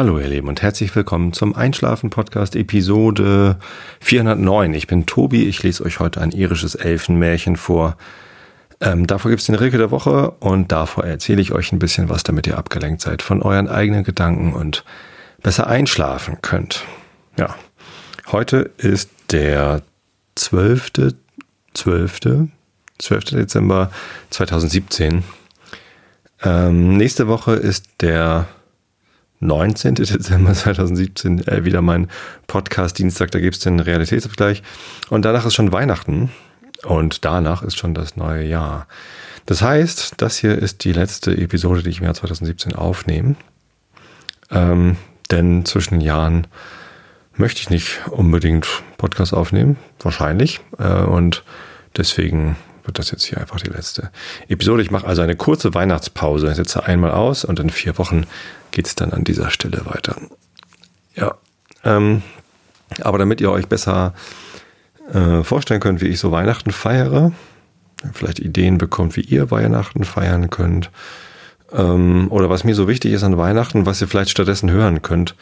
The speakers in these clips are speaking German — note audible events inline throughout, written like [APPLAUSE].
Hallo ihr Lieben und herzlich willkommen zum Einschlafen-Podcast Episode 409. Ich bin Tobi, ich lese euch heute ein irisches Elfenmärchen vor. Ähm, davor gibt es den Rilke der Woche und davor erzähle ich euch ein bisschen was, damit ihr abgelenkt seid von euren eigenen Gedanken und besser einschlafen könnt. Ja, heute ist der 12. 12. 12. Dezember 2017. Ähm, nächste Woche ist der 19. Dezember 2017 äh, wieder mein Podcast Dienstag, da gibt es den Realitätsabgleich. Und danach ist schon Weihnachten und danach ist schon das neue Jahr. Das heißt, das hier ist die letzte Episode, die ich im Jahr 2017 aufnehme. Ähm, denn zwischen den Jahren möchte ich nicht unbedingt Podcast aufnehmen, wahrscheinlich. Äh, und deswegen wird das jetzt hier einfach die letzte Episode. Ich mache also eine kurze Weihnachtspause, setze einmal aus und in vier Wochen geht es dann an dieser Stelle weiter. Ja, ähm, aber damit ihr euch besser äh, vorstellen könnt, wie ich so Weihnachten feiere, vielleicht Ideen bekommt, wie ihr Weihnachten feiern könnt, ähm, oder was mir so wichtig ist an Weihnachten, was ihr vielleicht stattdessen hören könnt,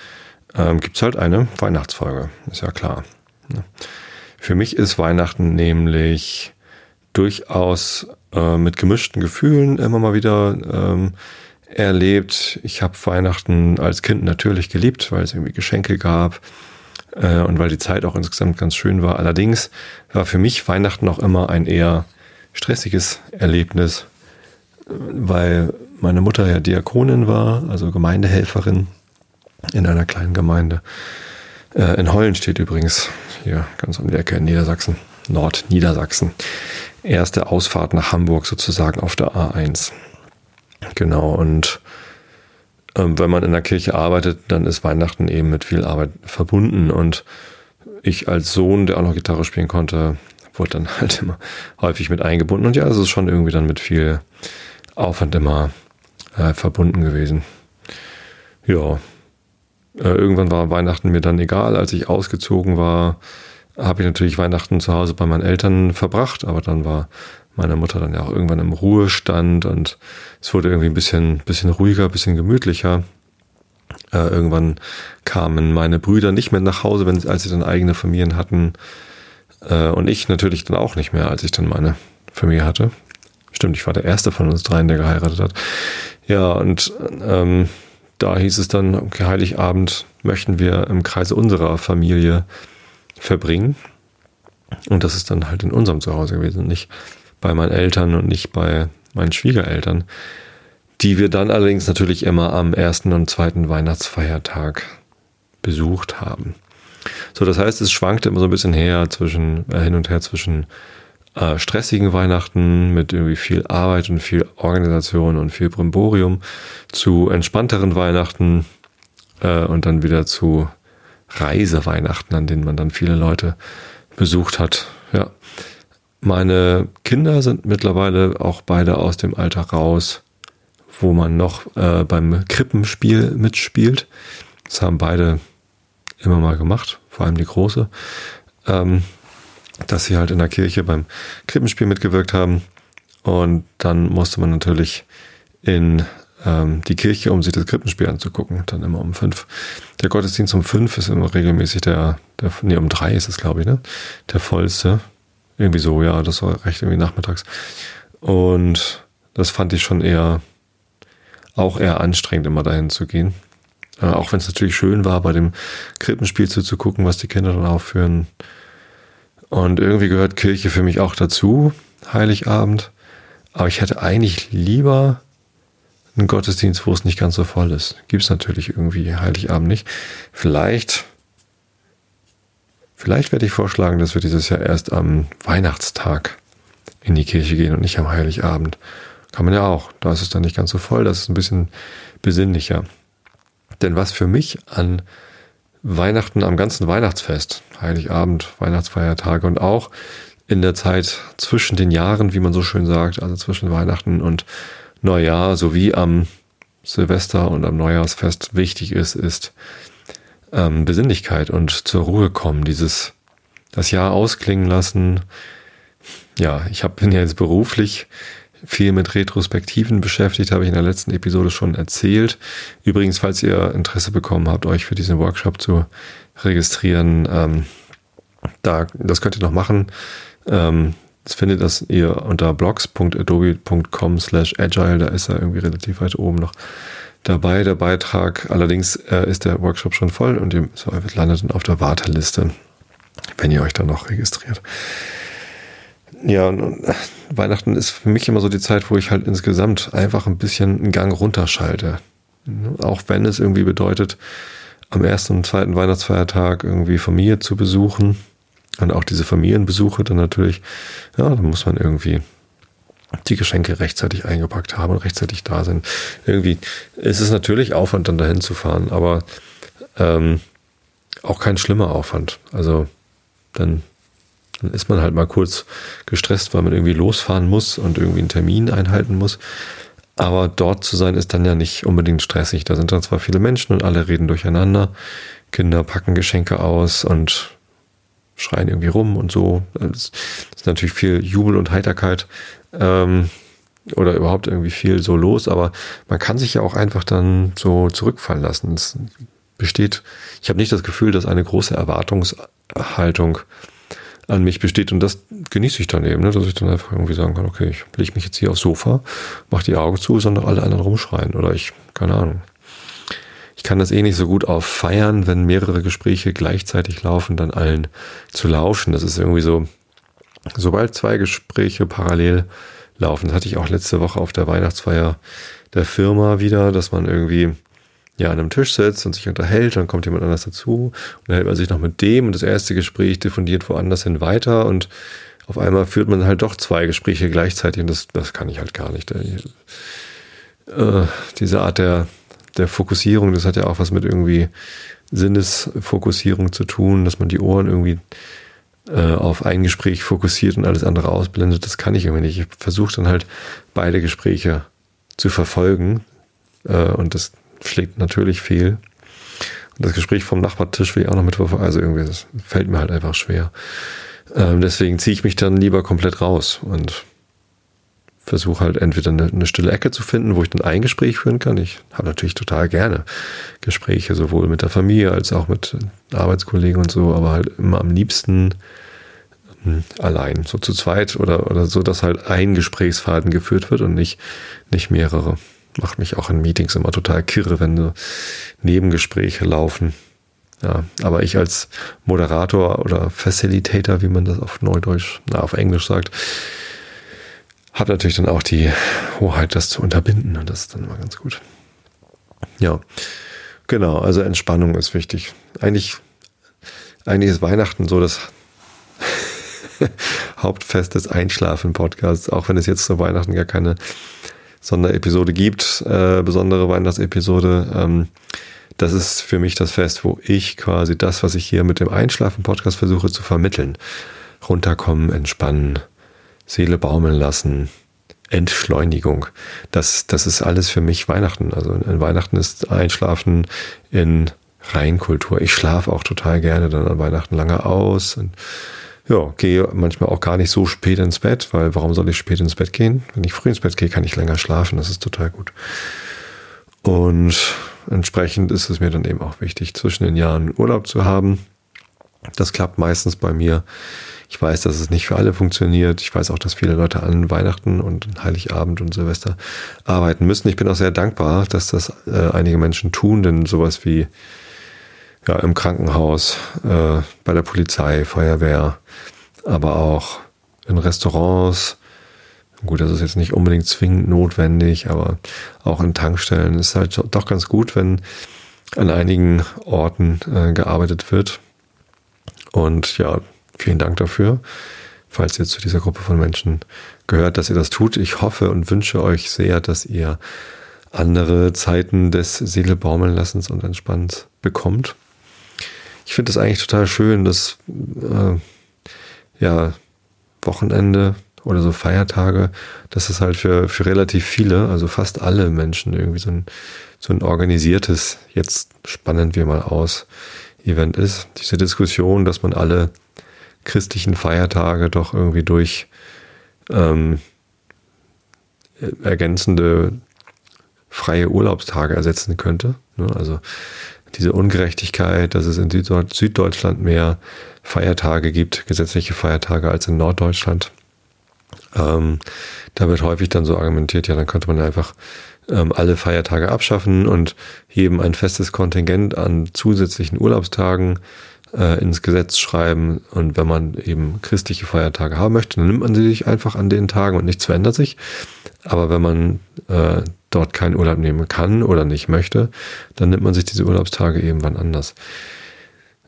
ähm, gibt es halt eine Weihnachtsfolge, ist ja klar. Ne? Für mich ist Weihnachten nämlich durchaus äh, mit gemischten Gefühlen immer mal wieder ähm, erlebt. Ich habe Weihnachten als Kind natürlich geliebt, weil es irgendwie Geschenke gab äh, und weil die Zeit auch insgesamt ganz schön war. Allerdings war für mich Weihnachten auch immer ein eher stressiges Erlebnis, weil meine Mutter ja Diakonin war, also Gemeindehelferin in einer kleinen Gemeinde. Äh, in Hollen steht übrigens, hier ganz um die Ecke in Niedersachsen, Nordniedersachsen. Erste Ausfahrt nach Hamburg sozusagen auf der A1. Genau, und ähm, wenn man in der Kirche arbeitet, dann ist Weihnachten eben mit viel Arbeit verbunden. Und ich als Sohn, der auch noch Gitarre spielen konnte, wurde dann [LAUGHS] halt immer häufig mit eingebunden. Und ja, es ist schon irgendwie dann mit viel Aufwand immer äh, verbunden gewesen. Ja, äh, irgendwann war Weihnachten mir dann egal. Als ich ausgezogen war, habe ich natürlich Weihnachten zu Hause bei meinen Eltern verbracht, aber dann war meine Mutter dann ja auch irgendwann im Ruhestand und es wurde irgendwie ein bisschen, bisschen ruhiger, bisschen gemütlicher. Äh, irgendwann kamen meine Brüder nicht mehr nach Hause, wenn, als sie dann eigene Familien hatten. Äh, und ich natürlich dann auch nicht mehr, als ich dann meine Familie hatte. Stimmt, ich war der erste von uns dreien, der geheiratet hat. Ja, und ähm, da hieß es dann, okay, Heiligabend möchten wir im Kreise unserer Familie verbringen. Und das ist dann halt in unserem Zuhause gewesen, nicht bei meinen Eltern und nicht bei meinen Schwiegereltern, die wir dann allerdings natürlich immer am ersten und zweiten Weihnachtsfeiertag besucht haben. So, das heißt, es schwankte immer so ein bisschen her zwischen, äh, hin und her zwischen äh, stressigen Weihnachten mit irgendwie viel Arbeit und viel Organisation und viel Brimborium zu entspannteren Weihnachten äh, und dann wieder zu Reiseweihnachten, an denen man dann viele Leute besucht hat. Ja. Meine Kinder sind mittlerweile auch beide aus dem Alter raus, wo man noch äh, beim Krippenspiel mitspielt. Das haben beide immer mal gemacht, vor allem die Große, ähm, dass sie halt in der Kirche beim Krippenspiel mitgewirkt haben. Und dann musste man natürlich in ähm, die Kirche, um sich das Krippenspiel anzugucken, dann immer um fünf. Der Gottesdienst um fünf ist immer regelmäßig der, der nee, um drei ist es, glaube ich, ne? Der vollste. Irgendwie so, ja, das war recht irgendwie nachmittags. Und das fand ich schon eher, auch eher anstrengend, immer dahin zu gehen. Äh, auch wenn es natürlich schön war, bei dem Krippenspiel zuzugucken, was die Kinder dann aufführen. Und irgendwie gehört Kirche für mich auch dazu, Heiligabend. Aber ich hätte eigentlich lieber einen Gottesdienst, wo es nicht ganz so voll ist. Gibt es natürlich irgendwie Heiligabend nicht. Vielleicht Vielleicht werde ich vorschlagen, dass wir dieses Jahr erst am Weihnachtstag in die Kirche gehen und nicht am Heiligabend. Kann man ja auch. Da ist es dann nicht ganz so voll. Das ist ein bisschen besinnlicher. Denn was für mich an Weihnachten, am ganzen Weihnachtsfest, Heiligabend, Weihnachtsfeiertage und auch in der Zeit zwischen den Jahren, wie man so schön sagt, also zwischen Weihnachten und Neujahr sowie am Silvester und am Neujahrsfest wichtig ist, ist ähm, Besinnlichkeit und zur Ruhe kommen, dieses das Jahr ausklingen lassen. Ja, ich hab, bin ja jetzt beruflich viel mit Retrospektiven beschäftigt, habe ich in der letzten Episode schon erzählt. Übrigens, falls ihr Interesse bekommen habt, euch für diesen Workshop zu registrieren, ähm, da, das könnt ihr noch machen. Ähm, das findet das ihr unter blogs.adobe.com slash agile, da ist er irgendwie relativ weit oben noch dabei, der Beitrag. Allerdings äh, ist der Workshop schon voll und ihr landet dann auf der Warteliste, wenn ihr euch da noch registriert. Ja, und Weihnachten ist für mich immer so die Zeit, wo ich halt insgesamt einfach ein bisschen einen Gang runterschalte. Auch wenn es irgendwie bedeutet, am ersten und zweiten Weihnachtsfeiertag irgendwie Familie zu besuchen. Und auch diese Familienbesuche dann natürlich, ja, da muss man irgendwie die Geschenke rechtzeitig eingepackt haben und rechtzeitig da sind. Irgendwie ist es natürlich Aufwand, dann dahin zu fahren, aber ähm, auch kein schlimmer Aufwand. Also dann dann ist man halt mal kurz gestresst, weil man irgendwie losfahren muss und irgendwie einen Termin einhalten muss. Aber dort zu sein ist dann ja nicht unbedingt stressig. Da sind dann zwar viele Menschen und alle reden durcheinander. Kinder packen Geschenke aus und schreien irgendwie rum und so. Es ist natürlich viel Jubel und Heiterkeit ähm, oder überhaupt irgendwie viel so los. Aber man kann sich ja auch einfach dann so zurückfallen lassen. Es besteht, ich habe nicht das Gefühl, dass eine große Erwartungshaltung an mich besteht. Und das genieße ich dann eben, ne? dass ich dann einfach irgendwie sagen kann, okay, ich lege mich jetzt hier aufs Sofa, mache die Augen zu, sondern alle anderen rumschreien. Oder ich, keine Ahnung. Ich kann das eh nicht so gut auf feiern, wenn mehrere Gespräche gleichzeitig laufen, dann allen zu lauschen. Das ist irgendwie so, sobald zwei Gespräche parallel laufen, das hatte ich auch letzte Woche auf der Weihnachtsfeier der Firma wieder, dass man irgendwie ja an einem Tisch sitzt und sich unterhält, dann kommt jemand anders dazu und hält man sich noch mit dem und das erste Gespräch diffundiert woanders hin weiter und auf einmal führt man halt doch zwei Gespräche gleichzeitig und das, das kann ich halt gar nicht. Äh, diese Art der, der Fokussierung, das hat ja auch was mit irgendwie Sinnesfokussierung zu tun, dass man die Ohren irgendwie äh, auf ein Gespräch fokussiert und alles andere ausblendet. Das kann ich irgendwie nicht. Ich versuche dann halt beide Gespräche zu verfolgen äh, und das schlägt natürlich fehl. Und das Gespräch vom Nachbartisch will ich auch noch mitverfolgen. Also irgendwie, das fällt mir halt einfach schwer. Ähm, deswegen ziehe ich mich dann lieber komplett raus und versuche halt entweder eine, eine, stille Ecke zu finden, wo ich dann ein Gespräch führen kann. Ich habe natürlich total gerne Gespräche, sowohl mit der Familie als auch mit Arbeitskollegen und so, aber halt immer am liebsten hm, allein, so zu zweit oder, oder so, dass halt ein Gesprächsfaden geführt wird und nicht, nicht mehrere macht mich auch in Meetings immer total kirre, wenn so Nebengespräche laufen. Ja, aber ich als Moderator oder Facilitator, wie man das auf Neudeutsch, na, auf Englisch sagt, habe natürlich dann auch die Hoheit, das zu unterbinden und das ist dann immer ganz gut. Ja, genau, also Entspannung ist wichtig. Eigentlich, eigentlich ist Weihnachten so das [LAUGHS] Hauptfest des Einschlafen-Podcasts, auch wenn es jetzt zu Weihnachten gar keine Sonderepisode gibt, äh, besondere Weihnachtsepisode. Ähm, das ist für mich das Fest, wo ich quasi das, was ich hier mit dem Einschlafen-Podcast versuche zu vermitteln. Runterkommen, entspannen, Seele baumeln lassen, Entschleunigung. Das, das ist alles für mich Weihnachten. Also in Weihnachten ist Einschlafen in Reinkultur. Ich schlafe auch total gerne dann an Weihnachten lange aus und ja, gehe manchmal auch gar nicht so spät ins Bett, weil warum soll ich spät ins Bett gehen? Wenn ich früh ins Bett gehe, kann ich länger schlafen. Das ist total gut. Und entsprechend ist es mir dann eben auch wichtig, zwischen den Jahren Urlaub zu haben. Das klappt meistens bei mir. Ich weiß, dass es nicht für alle funktioniert. Ich weiß auch, dass viele Leute an Weihnachten und Heiligabend und Silvester arbeiten müssen. Ich bin auch sehr dankbar, dass das äh, einige Menschen tun, denn sowas wie ja, im Krankenhaus, äh, bei der Polizei, Feuerwehr, aber auch in Restaurants. Gut, das ist jetzt nicht unbedingt zwingend notwendig, aber auch in Tankstellen ist halt doch ganz gut, wenn an einigen Orten äh, gearbeitet wird. Und ja, vielen Dank dafür, falls ihr zu dieser Gruppe von Menschen gehört, dass ihr das tut. Ich hoffe und wünsche euch sehr, dass ihr andere Zeiten des Seele baumeln lassens und entspannt bekommt ich finde es eigentlich total schön, dass äh, ja Wochenende oder so Feiertage, dass es halt für, für relativ viele, also fast alle Menschen irgendwie so ein, so ein organisiertes, jetzt spannen wir mal aus, Event ist. Diese Diskussion, dass man alle christlichen Feiertage doch irgendwie durch ähm, ergänzende freie Urlaubstage ersetzen könnte. Ne? Also diese Ungerechtigkeit, dass es in Süddeutschland mehr Feiertage gibt, gesetzliche Feiertage als in Norddeutschland. Ähm, da wird häufig dann so argumentiert, ja, dann könnte man einfach ähm, alle Feiertage abschaffen und jedem ein festes Kontingent an zusätzlichen Urlaubstagen äh, ins Gesetz schreiben. Und wenn man eben christliche Feiertage haben möchte, dann nimmt man sie sich einfach an den Tagen und nichts verändert sich. Aber wenn man äh, dort keinen Urlaub nehmen kann oder nicht möchte, dann nimmt man sich diese Urlaubstage eben wann anders.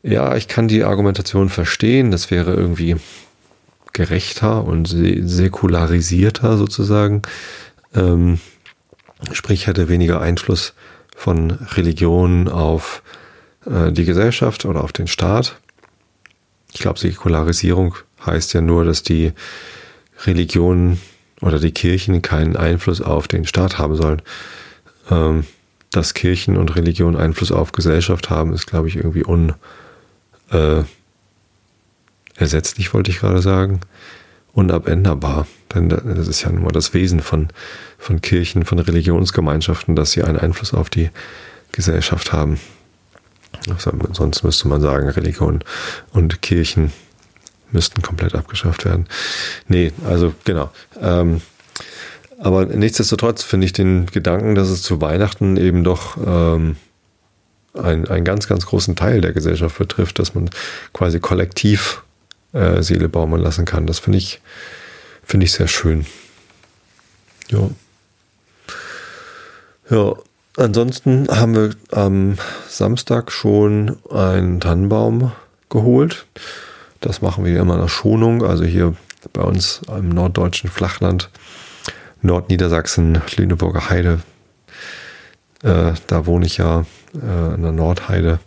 Ja, ich kann die Argumentation verstehen. Das wäre irgendwie gerechter und säkularisierter sozusagen. Ähm, sprich, hätte weniger Einfluss von Religion auf äh, die Gesellschaft oder auf den Staat. Ich glaube, Säkularisierung heißt ja nur, dass die Religionen oder die Kirchen keinen Einfluss auf den Staat haben sollen. Ähm, dass Kirchen und Religion Einfluss auf Gesellschaft haben, ist, glaube ich, irgendwie un äh, wollte ich gerade sagen, unabänderbar. Denn das ist ja nun mal das Wesen von, von Kirchen, von Religionsgemeinschaften, dass sie einen Einfluss auf die Gesellschaft haben. Sonst müsste man sagen, Religion und Kirchen müssten komplett abgeschafft werden. Nee, also genau. Ähm, aber nichtsdestotrotz finde ich den Gedanken, dass es zu Weihnachten eben doch ähm, ein, einen ganz, ganz großen Teil der Gesellschaft betrifft, dass man quasi kollektiv äh, Seele baumeln lassen kann. Das finde ich, finde ich sehr schön. Ja. Ja, ansonsten haben wir am Samstag schon einen Tannenbaum geholt. Das machen wir immer nach Schonung, also hier bei uns im norddeutschen Flachland, Nordniedersachsen, Lüneburger Heide. Äh, da wohne ich ja äh, in der Nordheide.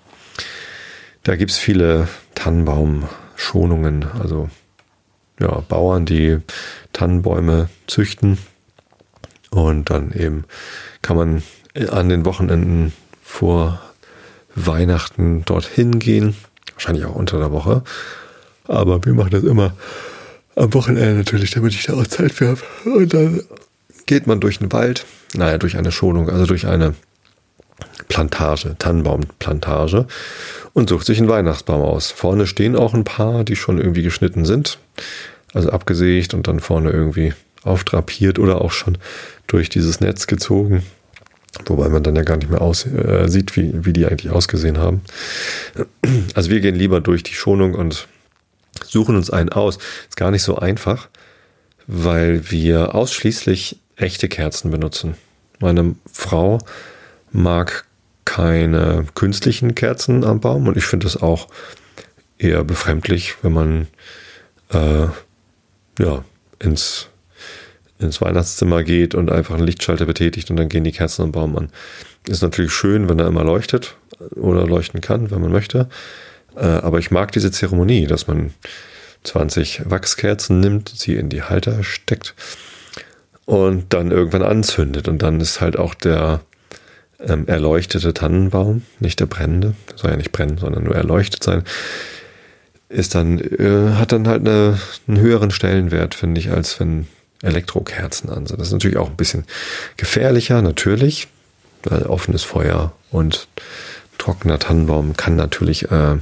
Da gibt es viele Tannenbaumschonungen, also ja, Bauern, die Tannenbäume züchten. Und dann eben kann man an den Wochenenden vor Weihnachten dorthin gehen. Wahrscheinlich auch unter der Woche. Aber wir machen das immer am Wochenende natürlich, damit ich da auch Zeit für habe. Und dann geht man durch den Wald, naja, durch eine Schonung, also durch eine Plantage, Tannenbaumplantage und sucht sich einen Weihnachtsbaum aus. Vorne stehen auch ein paar, die schon irgendwie geschnitten sind, also abgesägt und dann vorne irgendwie aufdrapiert oder auch schon durch dieses Netz gezogen. Wobei man dann ja gar nicht mehr aus, äh, sieht, wie, wie die eigentlich ausgesehen haben. Also wir gehen lieber durch die Schonung und suchen uns einen aus. Ist gar nicht so einfach, weil wir ausschließlich echte Kerzen benutzen. Meine Frau mag keine künstlichen Kerzen am Baum und ich finde das auch eher befremdlich, wenn man äh, ja, ins, ins Weihnachtszimmer geht und einfach einen Lichtschalter betätigt und dann gehen die Kerzen am Baum an. Ist natürlich schön, wenn er immer leuchtet oder leuchten kann, wenn man möchte. Äh, aber ich mag diese Zeremonie, dass man 20 Wachskerzen nimmt, sie in die Halter steckt und dann irgendwann anzündet. Und dann ist halt auch der ähm, erleuchtete Tannenbaum, nicht der brennende, soll ja nicht brennen, sondern nur erleuchtet sein, ist dann, äh, hat dann halt eine, einen höheren Stellenwert, finde ich, als wenn Elektrokerzen an. Das ist natürlich auch ein bisschen gefährlicher, natürlich, weil offenes Feuer und trockener Tannenbaum kann natürlich äh,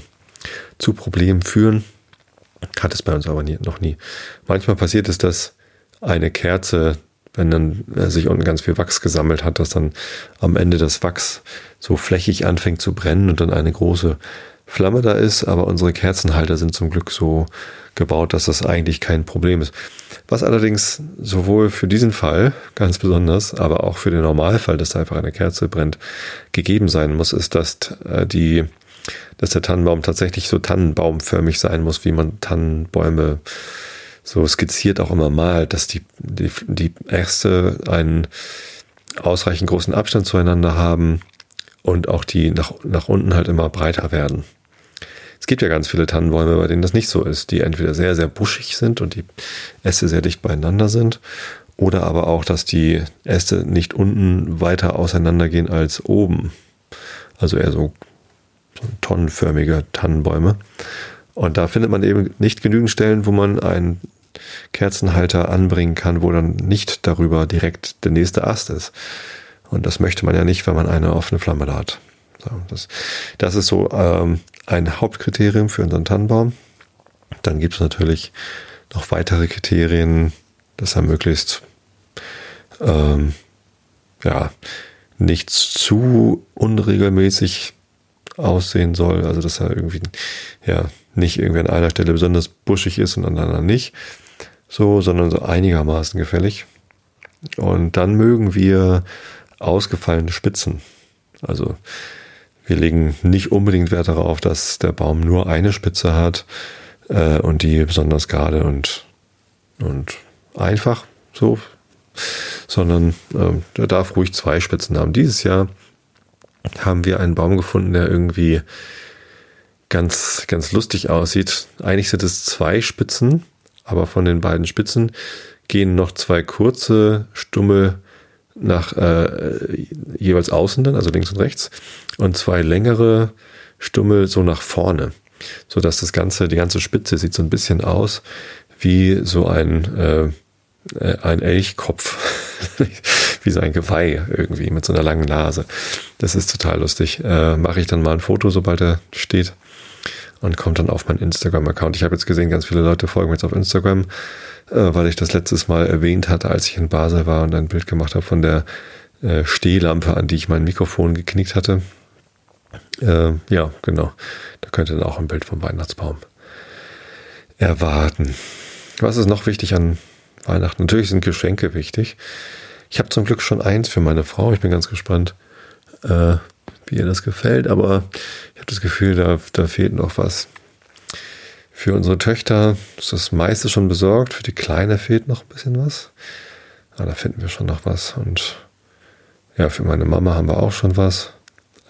zu Problemen führen. Hat es bei uns aber nie, noch nie. Manchmal passiert es, dass eine Kerze, wenn dann äh, sich unten ganz viel Wachs gesammelt hat, dass dann am Ende das Wachs so flächig anfängt zu brennen und dann eine große Flamme da ist. Aber unsere Kerzenhalter sind zum Glück so gebaut, dass das eigentlich kein Problem ist. Was allerdings sowohl für diesen Fall ganz besonders, aber auch für den Normalfall, dass da einfach eine Kerze brennt, gegeben sein muss, ist, dass äh, die dass der Tannenbaum tatsächlich so tannenbaumförmig sein muss, wie man Tannenbäume so skizziert auch immer malt, dass die, die, die Äste einen ausreichend großen Abstand zueinander haben und auch die nach, nach unten halt immer breiter werden. Es gibt ja ganz viele Tannenbäume, bei denen das nicht so ist, die entweder sehr, sehr buschig sind und die Äste sehr dicht beieinander sind oder aber auch, dass die Äste nicht unten weiter auseinandergehen als oben. Also eher so tonnenförmige Tannenbäume. Und da findet man eben nicht genügend Stellen, wo man einen Kerzenhalter anbringen kann, wo dann nicht darüber direkt der nächste Ast ist. Und das möchte man ja nicht, wenn man eine offene Flamme da hat. Das, das ist so ähm, ein Hauptkriterium für unseren Tannenbaum. Dann gibt es natürlich noch weitere Kriterien, dass er möglichst ähm, ja, nicht zu unregelmäßig aussehen soll. Also dass er irgendwie ja nicht irgendwie an einer Stelle besonders buschig ist und an der anderen nicht. So, sondern so einigermaßen gefällig. Und dann mögen wir ausgefallene Spitzen. Also wir legen nicht unbedingt Wert darauf, dass der Baum nur eine Spitze hat äh, und die besonders gerade und, und einfach so, sondern ähm, der darf ruhig zwei Spitzen haben. Dieses Jahr haben wir einen Baum gefunden, der irgendwie ganz, ganz lustig aussieht. Eigentlich sind es zwei Spitzen, aber von den beiden Spitzen gehen noch zwei kurze Stummel nach äh, jeweils außen dann, also links und rechts, und zwei längere Stummel so nach vorne, so dass das ganze, die ganze Spitze sieht so ein bisschen aus wie so ein äh, äh ein Elchkopf, [LAUGHS] wie so ein Geweih irgendwie mit so einer langen Nase. Das ist total lustig. Äh, Mache ich dann mal ein Foto, sobald er steht und kommt dann auf meinen Instagram-Account. Ich habe jetzt gesehen, ganz viele Leute folgen jetzt auf Instagram weil ich das letztes Mal erwähnt hatte, als ich in Basel war und ein Bild gemacht habe von der äh, Stehlampe, an die ich mein Mikrofon geknickt hatte. Äh, ja, genau. Da könnt ihr dann auch ein Bild vom Weihnachtsbaum erwarten. Was ist noch wichtig an Weihnachten? Natürlich sind Geschenke wichtig. Ich habe zum Glück schon eins für meine Frau. Ich bin ganz gespannt, äh, wie ihr das gefällt. Aber ich habe das Gefühl, da, da fehlt noch was. Für unsere Töchter ist das meiste schon besorgt. Für die Kleine fehlt noch ein bisschen was. Aber da finden wir schon noch was. Und ja, für meine Mama haben wir auch schon was.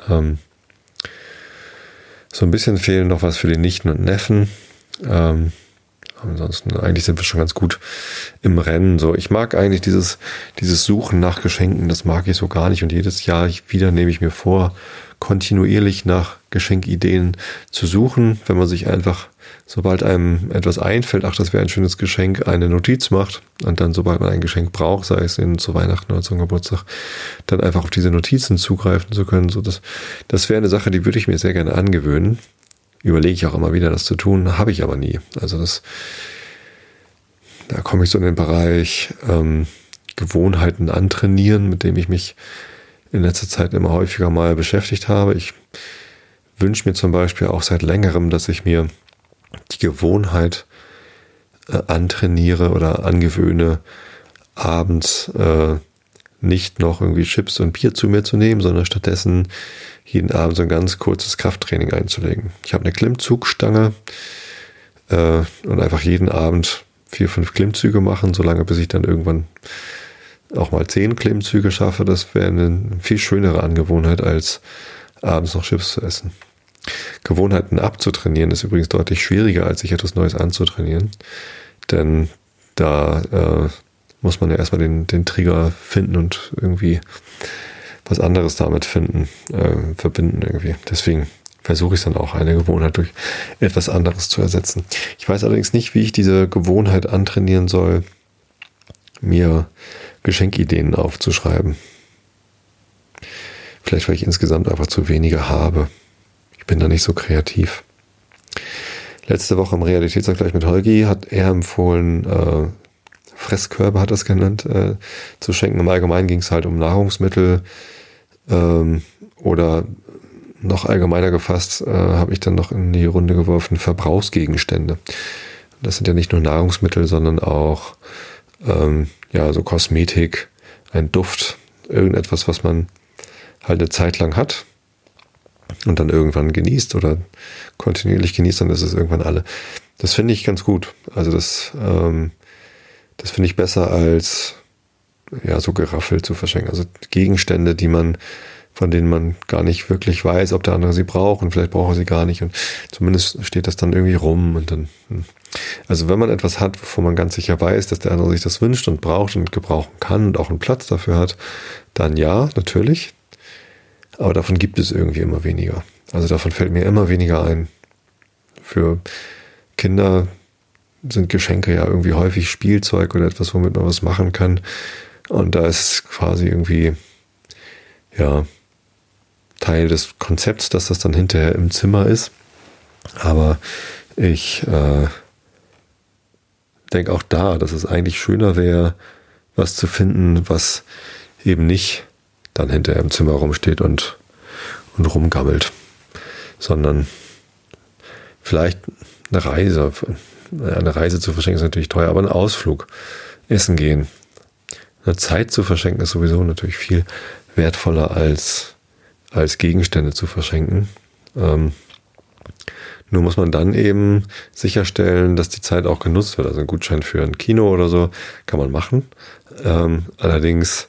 Ähm, so ein bisschen fehlen noch was für die Nichten und Neffen. Ähm, ansonsten, eigentlich sind wir schon ganz gut im Rennen. So, ich mag eigentlich dieses, dieses Suchen nach Geschenken, das mag ich so gar nicht. Und jedes Jahr wieder nehme ich mir vor, kontinuierlich nach Geschenkideen zu suchen, wenn man sich einfach sobald einem etwas einfällt, ach, das wäre ein schönes Geschenk, eine Notiz macht und dann, sobald man ein Geschenk braucht, sei es in, zu Weihnachten oder zum Geburtstag, dann einfach auf diese Notizen zugreifen zu können. So, das, das wäre eine Sache, die würde ich mir sehr gerne angewöhnen. Überlege ich auch immer wieder, das zu tun, habe ich aber nie. Also das, da komme ich so in den Bereich ähm, Gewohnheiten antrainieren, mit dem ich mich in letzter Zeit immer häufiger mal beschäftigt habe. Ich wünsche mir zum Beispiel auch seit längerem, dass ich mir die Gewohnheit äh, antrainiere oder angewöhne, abends äh, nicht noch irgendwie Chips und Bier zu mir zu nehmen, sondern stattdessen jeden Abend so ein ganz kurzes Krafttraining einzulegen. Ich habe eine Klimmzugstange äh, und einfach jeden Abend vier, fünf Klimmzüge machen, solange bis ich dann irgendwann auch mal zehn Klimmzüge schaffe. Das wäre eine viel schönere Angewohnheit, als abends noch Chips zu essen. Gewohnheiten abzutrainieren ist übrigens deutlich schwieriger, als sich etwas Neues anzutrainieren. Denn da äh, muss man ja erstmal den, den Trigger finden und irgendwie was anderes damit finden, äh, verbinden irgendwie. Deswegen versuche ich dann auch eine Gewohnheit durch etwas anderes zu ersetzen. Ich weiß allerdings nicht, wie ich diese Gewohnheit antrainieren soll, mir Geschenkideen aufzuschreiben. Vielleicht, weil ich insgesamt einfach zu wenige habe. Bin da nicht so kreativ. Letzte Woche im Realitätsvergleich mit Holgi hat er empfohlen, äh, Fresskörbe hat er es genannt, äh, zu schenken. Im Allgemeinen ging es halt um Nahrungsmittel ähm, oder noch allgemeiner gefasst, äh, habe ich dann noch in die Runde geworfen, Verbrauchsgegenstände. Das sind ja nicht nur Nahrungsmittel, sondern auch ähm, ja so Kosmetik, ein Duft, irgendetwas, was man halt eine Zeit lang hat und dann irgendwann genießt oder kontinuierlich genießt, dann ist es irgendwann alle. Das finde ich ganz gut. Also das, ähm, das finde ich besser als ja so geraffelt zu verschenken. Also Gegenstände, die man von denen man gar nicht wirklich weiß, ob der andere sie braucht und vielleicht braucht er sie gar nicht und zumindest steht das dann irgendwie rum und dann, hm. also wenn man etwas hat, wovon man ganz sicher weiß, dass der andere sich das wünscht und braucht und gebrauchen kann und auch einen Platz dafür hat, dann ja, natürlich, aber davon gibt es irgendwie immer weniger. Also davon fällt mir immer weniger ein. Für Kinder sind Geschenke ja irgendwie häufig Spielzeug oder etwas, womit man was machen kann. Und da ist quasi irgendwie, ja, Teil des Konzepts, dass das dann hinterher im Zimmer ist. Aber ich äh, denke auch da, dass es eigentlich schöner wäre, was zu finden, was eben nicht dann hinterher im Zimmer rumsteht und, und rumgammelt, sondern vielleicht eine Reise. Eine Reise zu verschenken ist natürlich teuer, aber ein Ausflug, Essen gehen. Eine Zeit zu verschenken ist sowieso natürlich viel wertvoller als, als Gegenstände zu verschenken. Ähm, nur muss man dann eben sicherstellen, dass die Zeit auch genutzt wird. Also ein Gutschein für ein Kino oder so kann man machen. Ähm, allerdings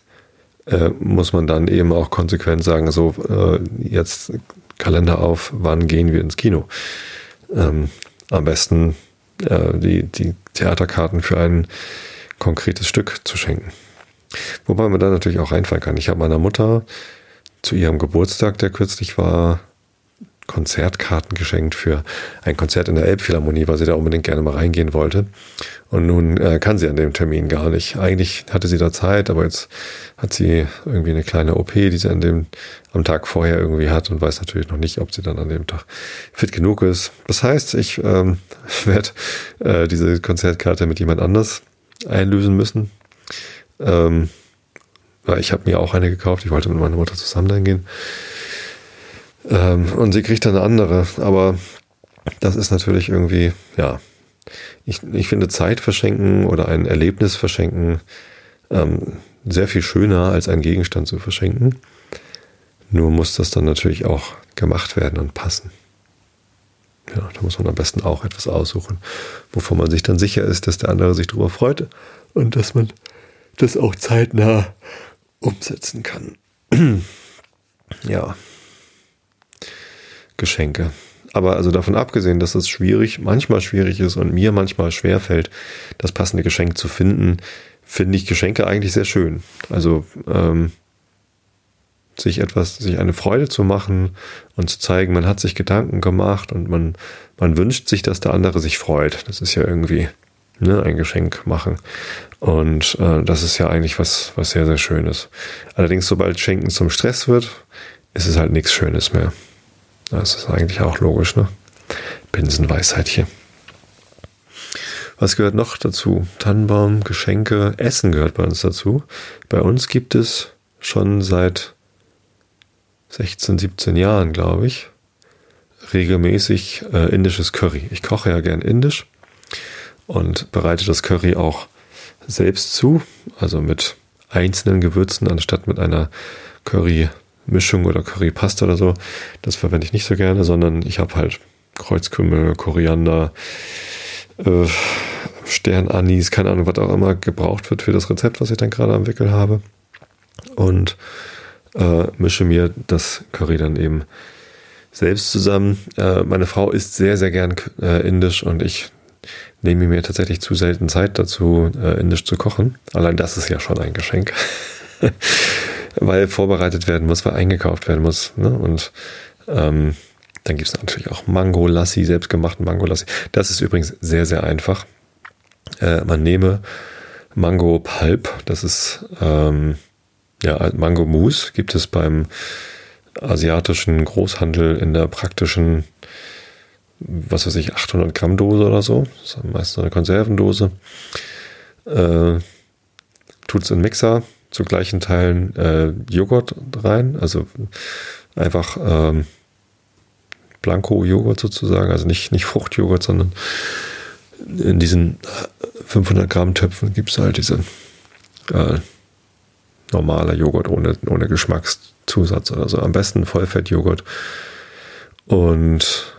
äh, muss man dann eben auch konsequent sagen, so äh, jetzt Kalender auf, wann gehen wir ins Kino. Ähm, am besten äh, die, die Theaterkarten für ein konkretes Stück zu schenken. Wobei man da natürlich auch reinfallen kann. Ich habe meiner Mutter zu ihrem Geburtstag, der kürzlich war, Konzertkarten geschenkt für ein Konzert in der Elbphilharmonie, weil sie da unbedingt gerne mal reingehen wollte. Und nun äh, kann sie an dem Termin gar nicht. Eigentlich hatte sie da Zeit, aber jetzt hat sie irgendwie eine kleine OP, die sie an dem, am Tag vorher irgendwie hat und weiß natürlich noch nicht, ob sie dann an dem Tag fit genug ist. Das heißt, ich ähm, [LAUGHS] werde äh, diese Konzertkarte mit jemand anders einlösen müssen. Ähm, ich habe mir auch eine gekauft. Ich wollte mit meiner Mutter zusammen dann gehen. Ähm, und sie kriegt dann eine andere. Aber das ist natürlich irgendwie, ja, ich, ich finde Zeit verschenken oder ein Erlebnis verschenken ähm, sehr viel schöner als einen Gegenstand zu verschenken. Nur muss das dann natürlich auch gemacht werden und passen. Ja, da muss man am besten auch etwas aussuchen, wovon man sich dann sicher ist, dass der andere sich darüber freut und dass man das auch zeitnah umsetzen kann. [CLEARS THROAT] ja. Geschenke. Aber also davon abgesehen, dass es schwierig, manchmal schwierig ist und mir manchmal schwer fällt, das passende Geschenk zu finden, finde ich Geschenke eigentlich sehr schön. Also ähm, sich etwas, sich eine Freude zu machen und zu zeigen, man hat sich Gedanken gemacht und man, man wünscht sich, dass der andere sich freut. Das ist ja irgendwie ne, ein Geschenk machen. Und äh, das ist ja eigentlich was, was sehr, sehr Schönes. Allerdings, sobald Schenken zum Stress wird, ist es halt nichts Schönes mehr. Das ist eigentlich auch logisch, ne? Binsenweisheit hier. Was gehört noch dazu? Tannenbaum, Geschenke, Essen gehört bei uns dazu. Bei uns gibt es schon seit 16, 17 Jahren, glaube ich, regelmäßig äh, indisches Curry. Ich koche ja gern indisch und bereite das Curry auch selbst zu, also mit einzelnen Gewürzen anstatt mit einer Curry Mischung oder Currypaste oder so. Das verwende ich nicht so gerne, sondern ich habe halt Kreuzkümmel, Koriander, äh, Sternanis, keine Ahnung, was auch immer gebraucht wird für das Rezept, was ich dann gerade am Wickel habe. Und äh, mische mir das Curry dann eben selbst zusammen. Äh, meine Frau isst sehr, sehr gern äh, indisch und ich nehme mir tatsächlich zu selten Zeit dazu, äh, indisch zu kochen. Allein das ist ja schon ein Geschenk. [LAUGHS] weil vorbereitet werden muss, weil eingekauft werden muss. Ne? Und ähm, dann gibt es natürlich auch Mango-Lassi, selbstgemachten Mango-Lassi. Das ist übrigens sehr, sehr einfach. Äh, man nehme Mango-Pulp, das ist ähm, ja Mango-Mousse, gibt es beim asiatischen Großhandel in der praktischen, was weiß ich, 800 Gramm Dose oder so. Das ist meistens eine Konservendose. Äh, Tut es in Mixer, zu gleichen Teilen äh, Joghurt rein, also einfach ähm, Blanko-Joghurt sozusagen, also nicht, nicht Fruchtjoghurt, sondern in diesen 500 Gramm Töpfen gibt es halt diese äh, normale Joghurt ohne, ohne Geschmackszusatz oder so. Am besten Vollfettjoghurt. Und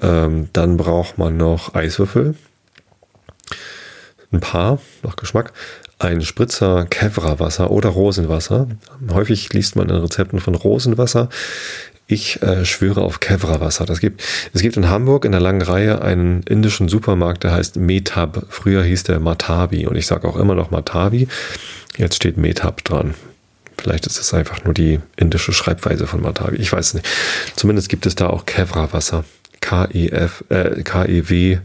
ähm, dann braucht man noch Eiswürfel. Ein paar nach Geschmack ein Spritzer Kevra-Wasser oder Rosenwasser. Häufig liest man in Rezepten von Rosenwasser. Ich äh, schwöre auf Kevra-Wasser. Das gibt, es gibt in Hamburg in der langen Reihe einen indischen Supermarkt, der heißt Metab. Früher hieß der Matabi und ich sage auch immer noch Matabi. Jetzt steht Metab dran. Vielleicht ist es einfach nur die indische Schreibweise von Matabi. Ich weiß nicht. Zumindest gibt es da auch Kevra-Wasser. K-E-F, äh, K-E-W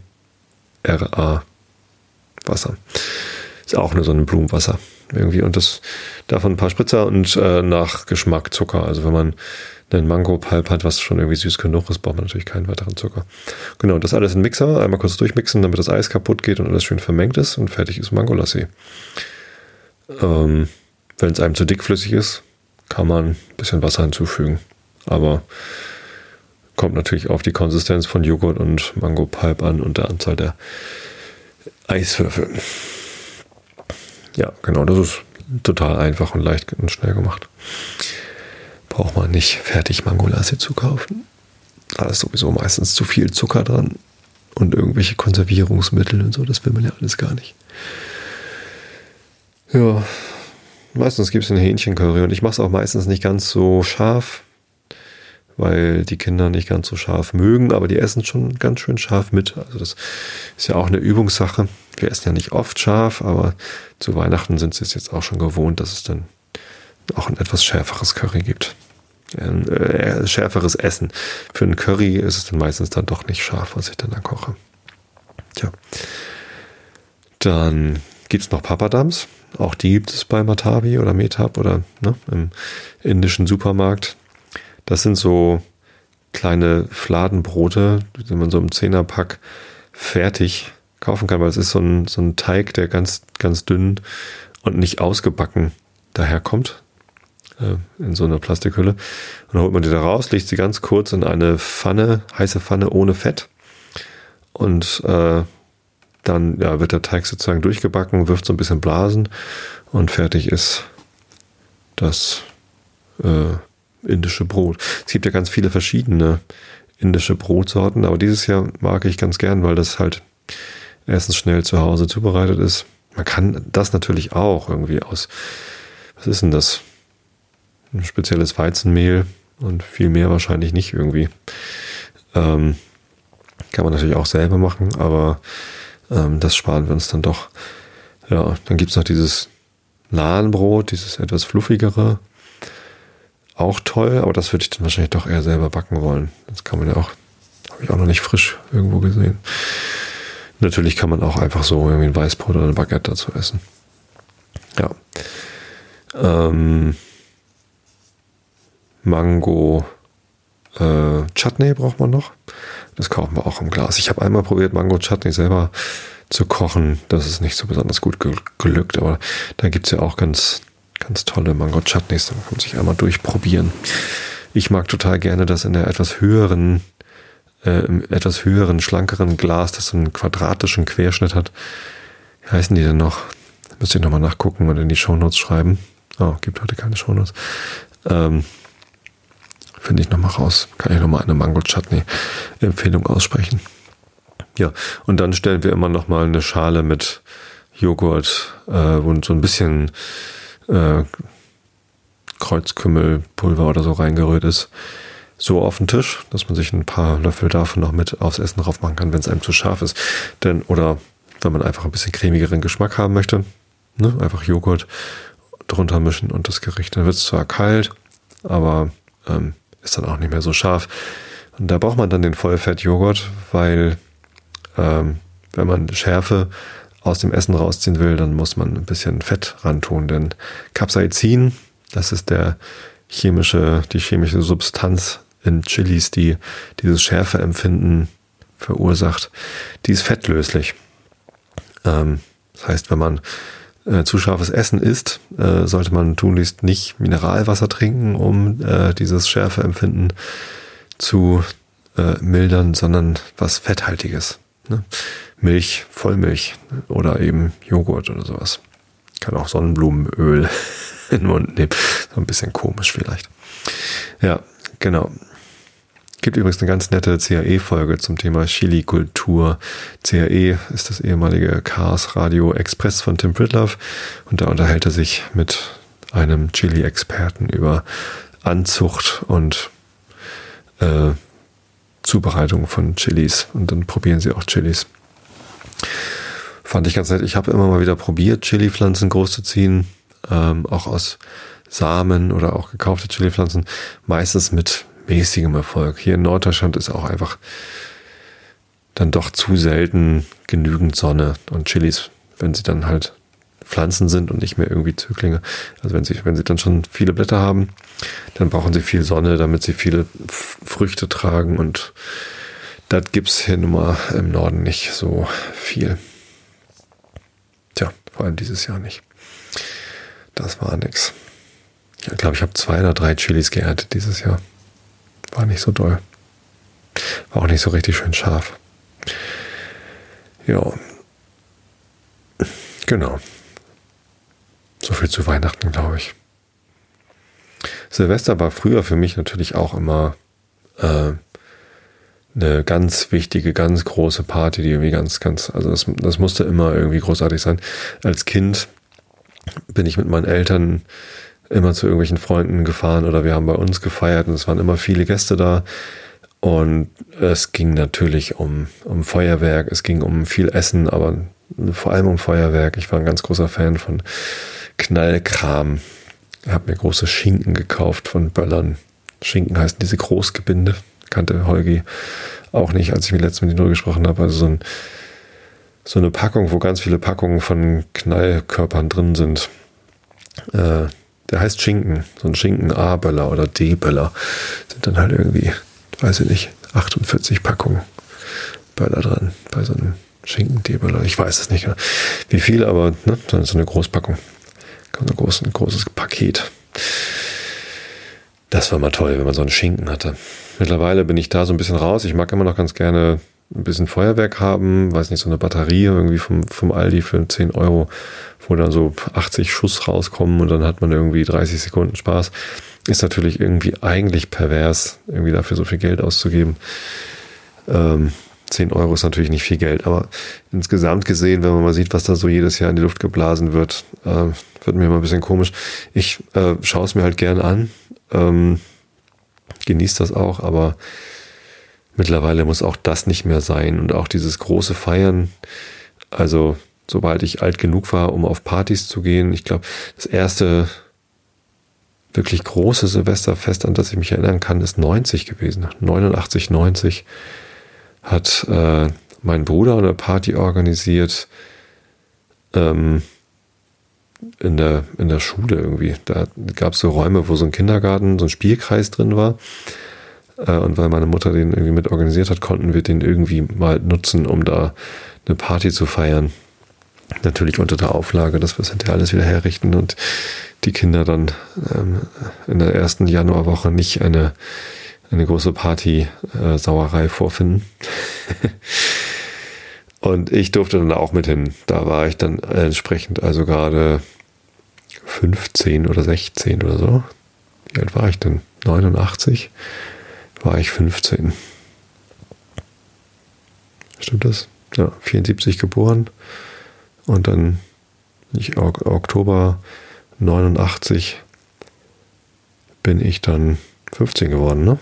RA Wasser. Ist auch nur so ein Blumenwasser irgendwie und das davon ein paar Spritzer und äh, nach Geschmack Zucker. Also wenn man einen Mango-Pulp hat, was schon irgendwie süß genug ist, braucht man natürlich keinen weiteren Zucker. Genau, das alles in Mixer, einmal kurz durchmixen, damit das Eis kaputt geht und alles schön vermengt ist und fertig ist Mangolassi. Ähm, wenn es einem zu dickflüssig ist, kann man ein bisschen Wasser hinzufügen. Aber kommt natürlich auf die Konsistenz von Joghurt und Mango-Pulp an und der Anzahl der Eiswürfel. Ja, genau, das ist total einfach und leicht und schnell gemacht. Braucht man nicht fertig Mangolassi zu kaufen. Da ist sowieso meistens zu viel Zucker dran und irgendwelche Konservierungsmittel und so, das will man ja alles gar nicht. Ja, meistens gibt es ein Hähnchencurry und ich mache es auch meistens nicht ganz so scharf, weil die Kinder nicht ganz so scharf mögen, aber die essen schon ganz schön scharf mit. Also das ist ja auch eine Übungssache. Wir essen ja nicht oft scharf, aber zu Weihnachten sind sie es jetzt auch schon gewohnt, dass es dann auch ein etwas schärferes Curry gibt. Ein äh, schärferes Essen. Für ein Curry ist es dann meistens dann doch nicht scharf, was ich dann da koche. Tja. Dann gibt es noch Papadams. Auch die gibt es bei Matabi oder Metab oder ne, im indischen Supermarkt. Das sind so kleine Fladenbrote, die man so im Zehnerpack fertig kaufen kann, weil es ist so ein, so ein Teig, der ganz, ganz dünn und nicht ausgebacken daherkommt äh, in so einer Plastikhülle. Und dann holt man die da raus, legt sie ganz kurz in eine Pfanne, heiße Pfanne ohne Fett. Und äh, dann ja, wird der Teig sozusagen durchgebacken, wirft so ein bisschen Blasen und fertig ist das äh, indische Brot. Es gibt ja ganz viele verschiedene indische Brotsorten, aber dieses Jahr mag ich ganz gern, weil das halt erstens schnell zu Hause zubereitet ist. Man kann das natürlich auch irgendwie aus, was ist denn das? Ein spezielles Weizenmehl und viel mehr wahrscheinlich nicht irgendwie. Ähm, kann man natürlich auch selber machen, aber ähm, das sparen wir uns dann doch. Ja, dann gibt es noch dieses Nahenbrot, dieses etwas fluffigere auch toll, aber das würde ich dann wahrscheinlich doch eher selber backen wollen. Das kann man ja auch, habe ich auch noch nicht frisch irgendwo gesehen. Natürlich kann man auch einfach so irgendwie ein Weißbrot oder ein Baguette dazu essen. Ja. Ähm, Mango äh, Chutney braucht man noch. Das kaufen wir auch im Glas. Ich habe einmal probiert, Mango Chutney selber zu kochen. Das ist nicht so besonders gut gelückt, aber da gibt es ja auch ganz Ganz tolle Mango-Chutneys, da kann man sich einmal durchprobieren. Ich mag total gerne das in der etwas höheren, äh, im etwas höheren, schlankeren Glas, das so einen quadratischen Querschnitt hat. Wie heißen die denn noch? Da müsst ihr nochmal nachgucken und in die Shownotes schreiben. Oh, gibt heute keine Shownotes. Ähm, Finde ich nochmal raus. Kann ich nochmal eine Mango-Chutney-Empfehlung aussprechen. Ja, und dann stellen wir immer nochmal eine Schale mit Joghurt äh, und so ein bisschen äh, Kreuzkümmelpulver oder so reingerührt ist, so auf den Tisch, dass man sich ein paar Löffel davon noch mit aufs Essen drauf machen kann, wenn es einem zu scharf ist. Denn, oder wenn man einfach ein bisschen cremigeren Geschmack haben möchte, ne, einfach Joghurt drunter mischen und das Gericht. Dann wird es zwar kalt, aber ähm, ist dann auch nicht mehr so scharf. Und da braucht man dann den Vollfett-Joghurt, weil ähm, wenn man Schärfe aus dem Essen rausziehen will, dann muss man ein bisschen Fett rantun, denn Capsaicin, das ist der chemische, die chemische Substanz in Chilis, die dieses Schärfeempfinden verursacht, die ist fettlöslich. Ähm, das heißt, wenn man äh, zu scharfes Essen isst, äh, sollte man tunlichst nicht Mineralwasser trinken, um äh, dieses Schärfeempfinden zu äh, mildern, sondern was Fetthaltiges. Ne? Milch, Vollmilch oder eben Joghurt oder sowas. Kann auch Sonnenblumenöl [LAUGHS] in den Mund nehmen. So ein bisschen komisch vielleicht. Ja, genau. Gibt übrigens eine ganz nette CAE-Folge zum Thema Chili-Kultur. CAE ist das ehemalige Chaos Radio Express von Tim Pritloff und da unterhält er sich mit einem Chili-Experten über Anzucht und äh, Zubereitung von Chilis und dann probieren sie auch Chilis. Fand ich ganz nett. Ich habe immer mal wieder probiert, Chili-Pflanzen großzuziehen, ähm, auch aus Samen oder auch gekaufte Chili-Pflanzen, meistens mit mäßigem Erfolg. Hier in Norddeutschland ist auch einfach dann doch zu selten genügend Sonne und Chilis, wenn sie dann halt Pflanzen sind und nicht mehr irgendwie Zöglinge. Also wenn sie, wenn sie dann schon viele Blätter haben, dann brauchen sie viel Sonne, damit sie viele Früchte tragen und das gibt's hier nun mal im Norden nicht so viel. Tja, vor allem dieses Jahr nicht. Das war nix. Ich glaube, ich habe zwei oder drei Chilis geerntet dieses Jahr. War nicht so doll. War auch nicht so richtig schön scharf. Ja. Genau. So viel zu Weihnachten, glaube ich. Silvester war früher für mich natürlich auch immer äh, eine ganz wichtige, ganz große Party, die irgendwie ganz, ganz, also das, das musste immer irgendwie großartig sein. Als Kind bin ich mit meinen Eltern immer zu irgendwelchen Freunden gefahren oder wir haben bei uns gefeiert und es waren immer viele Gäste da. Und es ging natürlich um, um Feuerwerk, es ging um viel Essen, aber vor allem um Feuerwerk. Ich war ein ganz großer Fan von Knallkram. Ich habe mir große Schinken gekauft von Böllern. Schinken heißen diese Großgebinde. Kannte Holgi auch nicht, als ich mir letztes Mal mit ihm gesprochen habe. Also so, ein, so eine Packung, wo ganz viele Packungen von Knallkörpern drin sind. Äh, der heißt Schinken. So ein Schinken A-Böller oder D-Böller sind dann halt irgendwie, weiß ich nicht, 48 Packungen Böller dran bei so einem Schinken D-Böller. Ich weiß es nicht, wie viel, aber ne, so eine Großpackung. So groß, ein großes Paket. Das war mal toll, wenn man so einen Schinken hatte. Mittlerweile bin ich da so ein bisschen raus. Ich mag immer noch ganz gerne ein bisschen Feuerwerk haben, weiß nicht, so eine Batterie irgendwie vom, vom Aldi für 10 Euro, wo dann so 80 Schuss rauskommen und dann hat man irgendwie 30 Sekunden Spaß. Ist natürlich irgendwie eigentlich pervers, irgendwie dafür so viel Geld auszugeben. Ähm, 10 Euro ist natürlich nicht viel Geld, aber insgesamt gesehen, wenn man mal sieht, was da so jedes Jahr in die Luft geblasen wird, äh, wird mir immer ein bisschen komisch. Ich äh, schaue es mir halt gern an, ähm, genieße das auch, aber mittlerweile muss auch das nicht mehr sein und auch dieses große Feiern. Also sobald ich alt genug war, um auf Partys zu gehen, ich glaube, das erste wirklich große Silvesterfest, an das ich mich erinnern kann, ist 90 gewesen. 89, 90 hat äh, mein Bruder eine Party organisiert ähm, in, der, in der Schule irgendwie. Da gab es so Räume, wo so ein Kindergarten, so ein Spielkreis drin war. Äh, und weil meine Mutter den irgendwie mit organisiert hat, konnten wir den irgendwie mal nutzen, um da eine Party zu feiern. Natürlich unter der Auflage, dass wir es hinterher alles wieder herrichten und die Kinder dann ähm, in der ersten Januarwoche nicht eine eine große Party-Sauerei äh, vorfinden. [LAUGHS] und ich durfte dann auch mit hin. Da war ich dann entsprechend also gerade 15 oder 16 oder so. Wie alt war ich denn? 89? War ich 15. Stimmt das? Ja, 74 geboren. Und dann ich, Oktober 89 bin ich dann 15 geworden, ne?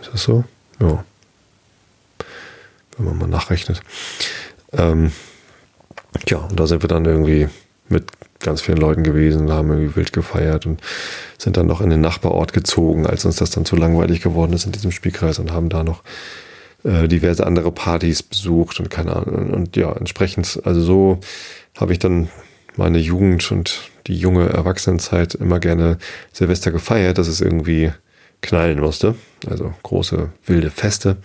Ist das so? Ja. Wenn man mal nachrechnet. Ähm, ja, und da sind wir dann irgendwie mit ganz vielen Leuten gewesen, haben irgendwie wild gefeiert und sind dann noch in den Nachbarort gezogen, als uns das dann zu langweilig geworden ist in diesem Spielkreis und haben da noch äh, diverse andere Partys besucht und keine Ahnung. Und ja, entsprechend, also so habe ich dann meine Jugend und die junge Erwachsenenzeit immer gerne Silvester gefeiert. Das ist irgendwie knallen musste. Also große wilde Feste.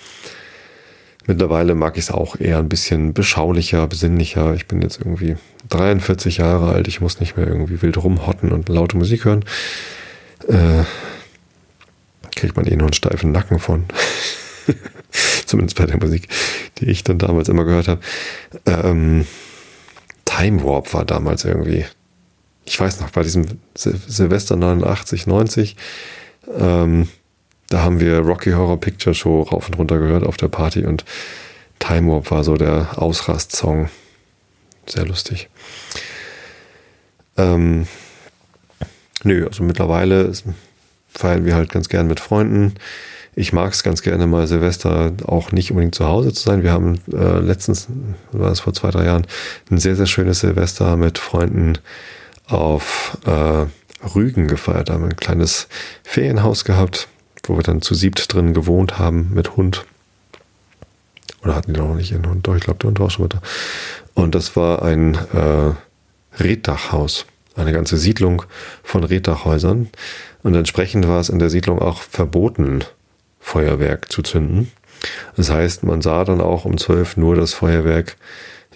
Mittlerweile mag ich es auch eher ein bisschen beschaulicher, besinnlicher. Ich bin jetzt irgendwie 43 Jahre alt. Ich muss nicht mehr irgendwie wild rumhotten und laute Musik hören. Äh, kriegt man eh nur einen steifen Nacken von. [LAUGHS] Zumindest bei der Musik, die ich dann damals immer gehört habe. Ähm, Time Warp war damals irgendwie. Ich weiß noch, bei diesem Sil Silvester 89, 90 ähm, da haben wir Rocky Horror Picture Show rauf und runter gehört auf der Party und Time Warp war so der Ausrast-Song. Sehr lustig. Ähm, nö, also mittlerweile feiern wir halt ganz gern mit Freunden. Ich mag es ganz gerne mal Silvester auch nicht unbedingt zu Hause zu sein. Wir haben äh, letztens, war das vor zwei, drei Jahren, ein sehr, sehr schönes Silvester mit Freunden auf äh, Rügen gefeiert haben. Ein kleines Ferienhaus gehabt, wo wir dann zu siebt drin gewohnt haben mit Hund. Oder hatten die noch nicht ihren Hund? Doch, ich glaube, der Hund war schon mit da. Und das war ein äh, Reddachhaus. Eine ganze Siedlung von Reddachhäusern. Und entsprechend war es in der Siedlung auch verboten, Feuerwerk zu zünden. Das heißt, man sah dann auch um zwölf nur das Feuerwerk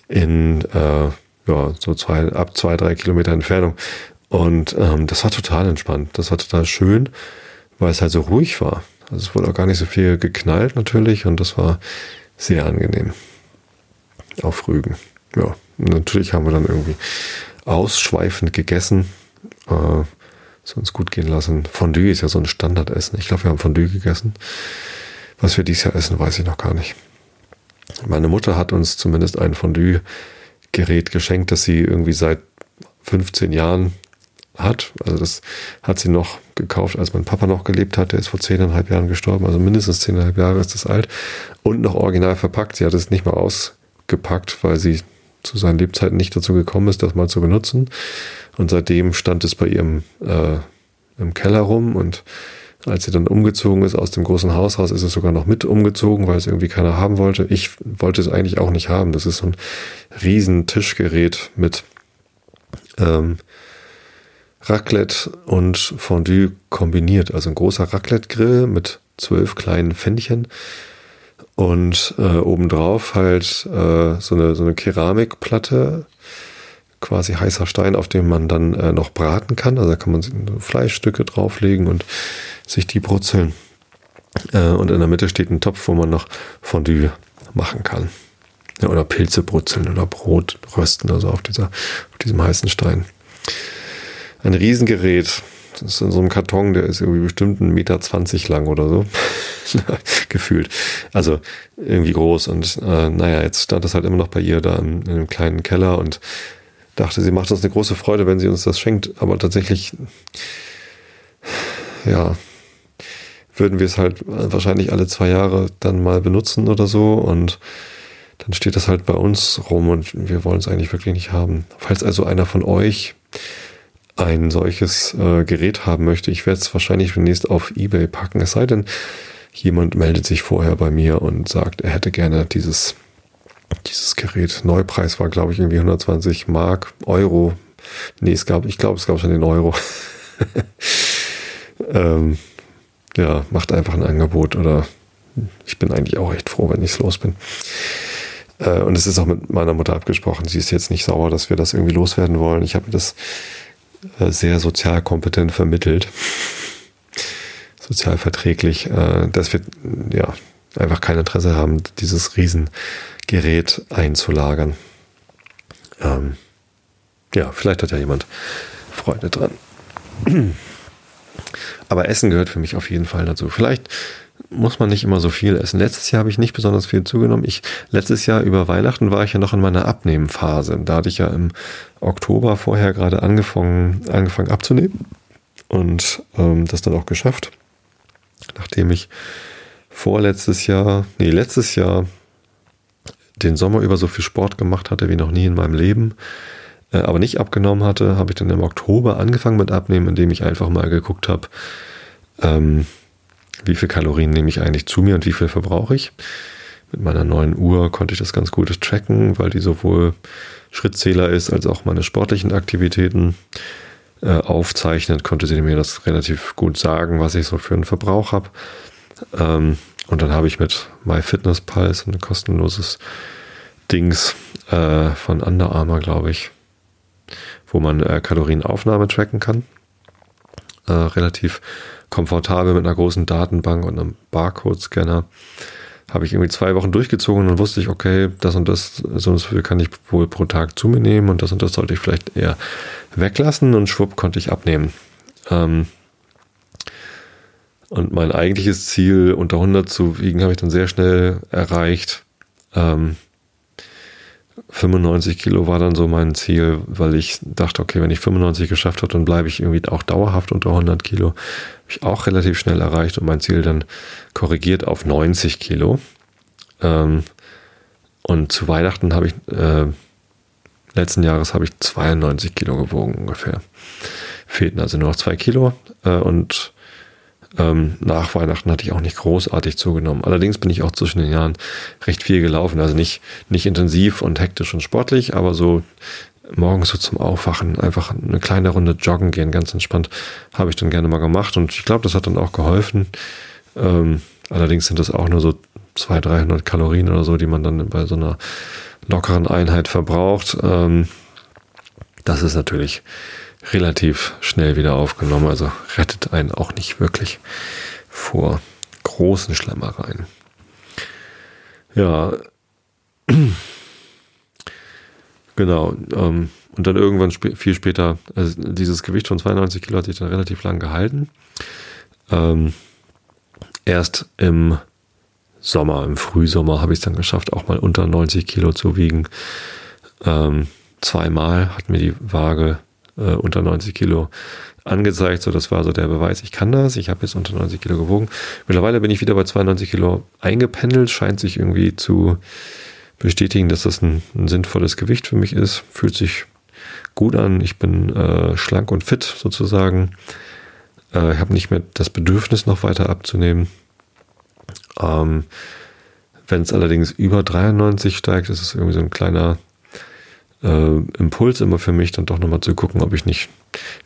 in äh, ja, so zwei, ab zwei, drei Kilometer Entfernung. Und ähm, das war total entspannt. Das war total schön, weil es halt so ruhig war. Also es wurde auch gar nicht so viel geknallt natürlich und das war sehr angenehm. Auf Rügen. Ja, natürlich haben wir dann irgendwie ausschweifend gegessen, äh, es uns gut gehen lassen. Fondue ist ja so ein Standardessen. Ich glaube, wir haben Fondue gegessen. Was wir dieses Jahr essen, weiß ich noch gar nicht. Meine Mutter hat uns zumindest ein Fondue-Gerät geschenkt, das sie irgendwie seit 15 Jahren hat. Also das hat sie noch gekauft, als mein Papa noch gelebt hat. Der ist vor zehneinhalb Jahren gestorben, also mindestens zehneinhalb Jahre ist das alt. Und noch original verpackt. Sie hat es nicht mal ausgepackt, weil sie zu seinen Lebzeiten nicht dazu gekommen ist, das mal zu benutzen. Und seitdem stand es bei ihrem äh, im Keller rum und als sie dann umgezogen ist aus dem großen Haushaus, ist es sogar noch mit umgezogen, weil es irgendwie keiner haben wollte. Ich wollte es eigentlich auch nicht haben. Das ist so ein riesen Tischgerät mit ähm, Raclette und Fondue kombiniert. Also ein großer Raclette-Grill mit zwölf kleinen Pfännchen und äh, obendrauf halt äh, so, eine, so eine Keramikplatte, quasi heißer Stein, auf dem man dann äh, noch braten kann. Also da kann man Fleischstücke drauflegen und sich die brutzeln. Äh, und in der Mitte steht ein Topf, wo man noch Fondue machen kann. Ja, oder Pilze brutzeln oder Brot rösten, also auf, dieser, auf diesem heißen Stein ein Riesengerät. Das ist in so einem Karton, der ist irgendwie bestimmt einen Meter zwanzig lang oder so. [LAUGHS] Gefühlt. Also irgendwie groß. Und äh, naja, jetzt stand das halt immer noch bei ihr da in, in einem kleinen Keller und dachte, sie macht uns eine große Freude, wenn sie uns das schenkt. Aber tatsächlich, ja, würden wir es halt wahrscheinlich alle zwei Jahre dann mal benutzen oder so. Und dann steht das halt bei uns rum und wir wollen es eigentlich wirklich nicht haben. Falls also einer von euch ein solches äh, Gerät haben möchte, ich werde es wahrscheinlich demnächst auf eBay packen. Es sei denn, jemand meldet sich vorher bei mir und sagt, er hätte gerne dieses, dieses Gerät. Neupreis war, glaube ich, irgendwie 120 Mark, Euro. Nee, es gab, ich glaube, es gab schon den Euro. [LAUGHS] ähm, ja, macht einfach ein Angebot oder ich bin eigentlich auch echt froh, wenn ich es los bin. Äh, und es ist auch mit meiner Mutter abgesprochen. Sie ist jetzt nicht sauer, dass wir das irgendwie loswerden wollen. Ich habe das sehr sozial kompetent vermittelt, sozial verträglich, äh, dass wir ja einfach kein Interesse haben, dieses Riesengerät einzulagern. Ähm, ja, vielleicht hat ja jemand Freude dran. [CLEARS THROAT] Aber Essen gehört für mich auf jeden Fall dazu. Vielleicht muss man nicht immer so viel essen. Letztes Jahr habe ich nicht besonders viel zugenommen. Ich, letztes Jahr über Weihnachten war ich ja noch in meiner Abnehmphase. Da hatte ich ja im Oktober vorher gerade angefangen, angefangen abzunehmen und ähm, das dann auch geschafft. Nachdem ich vorletztes Jahr, nee, letztes Jahr den Sommer über so viel Sport gemacht hatte wie noch nie in meinem Leben, äh, aber nicht abgenommen hatte, habe ich dann im Oktober angefangen mit Abnehmen, indem ich einfach mal geguckt habe, ähm, wie viel Kalorien nehme ich eigentlich zu mir und wie viel verbrauche ich. Mit meiner neuen Uhr konnte ich das ganz gut tracken, weil die sowohl Schrittzähler ist als auch meine sportlichen Aktivitäten äh, aufzeichnet, konnte sie mir das relativ gut sagen, was ich so für einen Verbrauch habe. Ähm, und dann habe ich mit MyFitnessPal ein kostenloses Dings äh, von Under Armour, glaube ich, wo man äh, Kalorienaufnahme tracken kann. Äh, relativ komfortabel mit einer großen Datenbank und einem Barcode-Scanner. Habe ich irgendwie zwei Wochen durchgezogen und wusste ich, okay, das und das, so und so kann ich wohl pro Tag zu mir nehmen und das und das sollte ich vielleicht eher weglassen und schwupp konnte ich abnehmen. Ähm und mein eigentliches Ziel, unter 100 zu wiegen, habe ich dann sehr schnell erreicht. Ähm 95 Kilo war dann so mein Ziel, weil ich dachte, okay, wenn ich 95 geschafft habe, dann bleibe ich irgendwie auch dauerhaft unter 100 Kilo. Habe ich auch relativ schnell erreicht und mein Ziel dann korrigiert auf 90 Kilo. Ähm, und zu Weihnachten habe ich, äh, letzten Jahres habe ich 92 Kilo gewogen ungefähr. Fehlten also nur noch zwei Kilo. Äh, und Ähm, nach Weihnachten hatte ich auch nicht großartig zugenommen. Allerdings bin ich auch zwischen den Jahren recht viel gelaufen. Also nicht, nicht intensiv und hektisch und sportlich, aber so morgens so zum Aufwachen einfach eine kleine Runde joggen gehen, ganz entspannt, habe ich dann gerne mal gemacht. Und ich glaube, das hat dann auch geholfen. Ähm, allerdings sind das auch nur so 200, 300 Kalorien oder so, die man dann bei so einer lockeren Einheit verbraucht. Ähm, das ist natürlich relativ schnell wieder aufgenommen, also rettet einen auch nicht wirklich vor großen Schlemmereien. Ja, [CLEARS THROAT] genau. Ähm, und dann irgendwann sp viel später, also dieses Gewicht von 92 Kilo hat sich dann relativ lang gehalten. Ähm, erst im Sommer, im Frühsommer habe ich es dann geschafft, auch mal unter 90 Kilo zu wiegen. Ähm, zweimal hat mir die Waage äh, unter 90 Kilo angezeigt. So, das war so der Beweis, ich kann das. Ich habe jetzt unter 90 Kilo gewogen. Mittlerweile bin ich wieder bei 92 Kilo eingependelt. Scheint sich irgendwie zu bestätigen, dass das ein, ein sinnvolles Gewicht für mich ist. Fühlt sich gut an. Ich bin äh, schlank und fit sozusagen. Äh, ich habe nicht mehr das Bedürfnis, noch weiter abzunehmen. Ähm, Wenn es allerdings über 93 steigt, ist es irgendwie so ein kleiner äh, Impuls immer für mich, dann doch nochmal zu gucken, ob ich nicht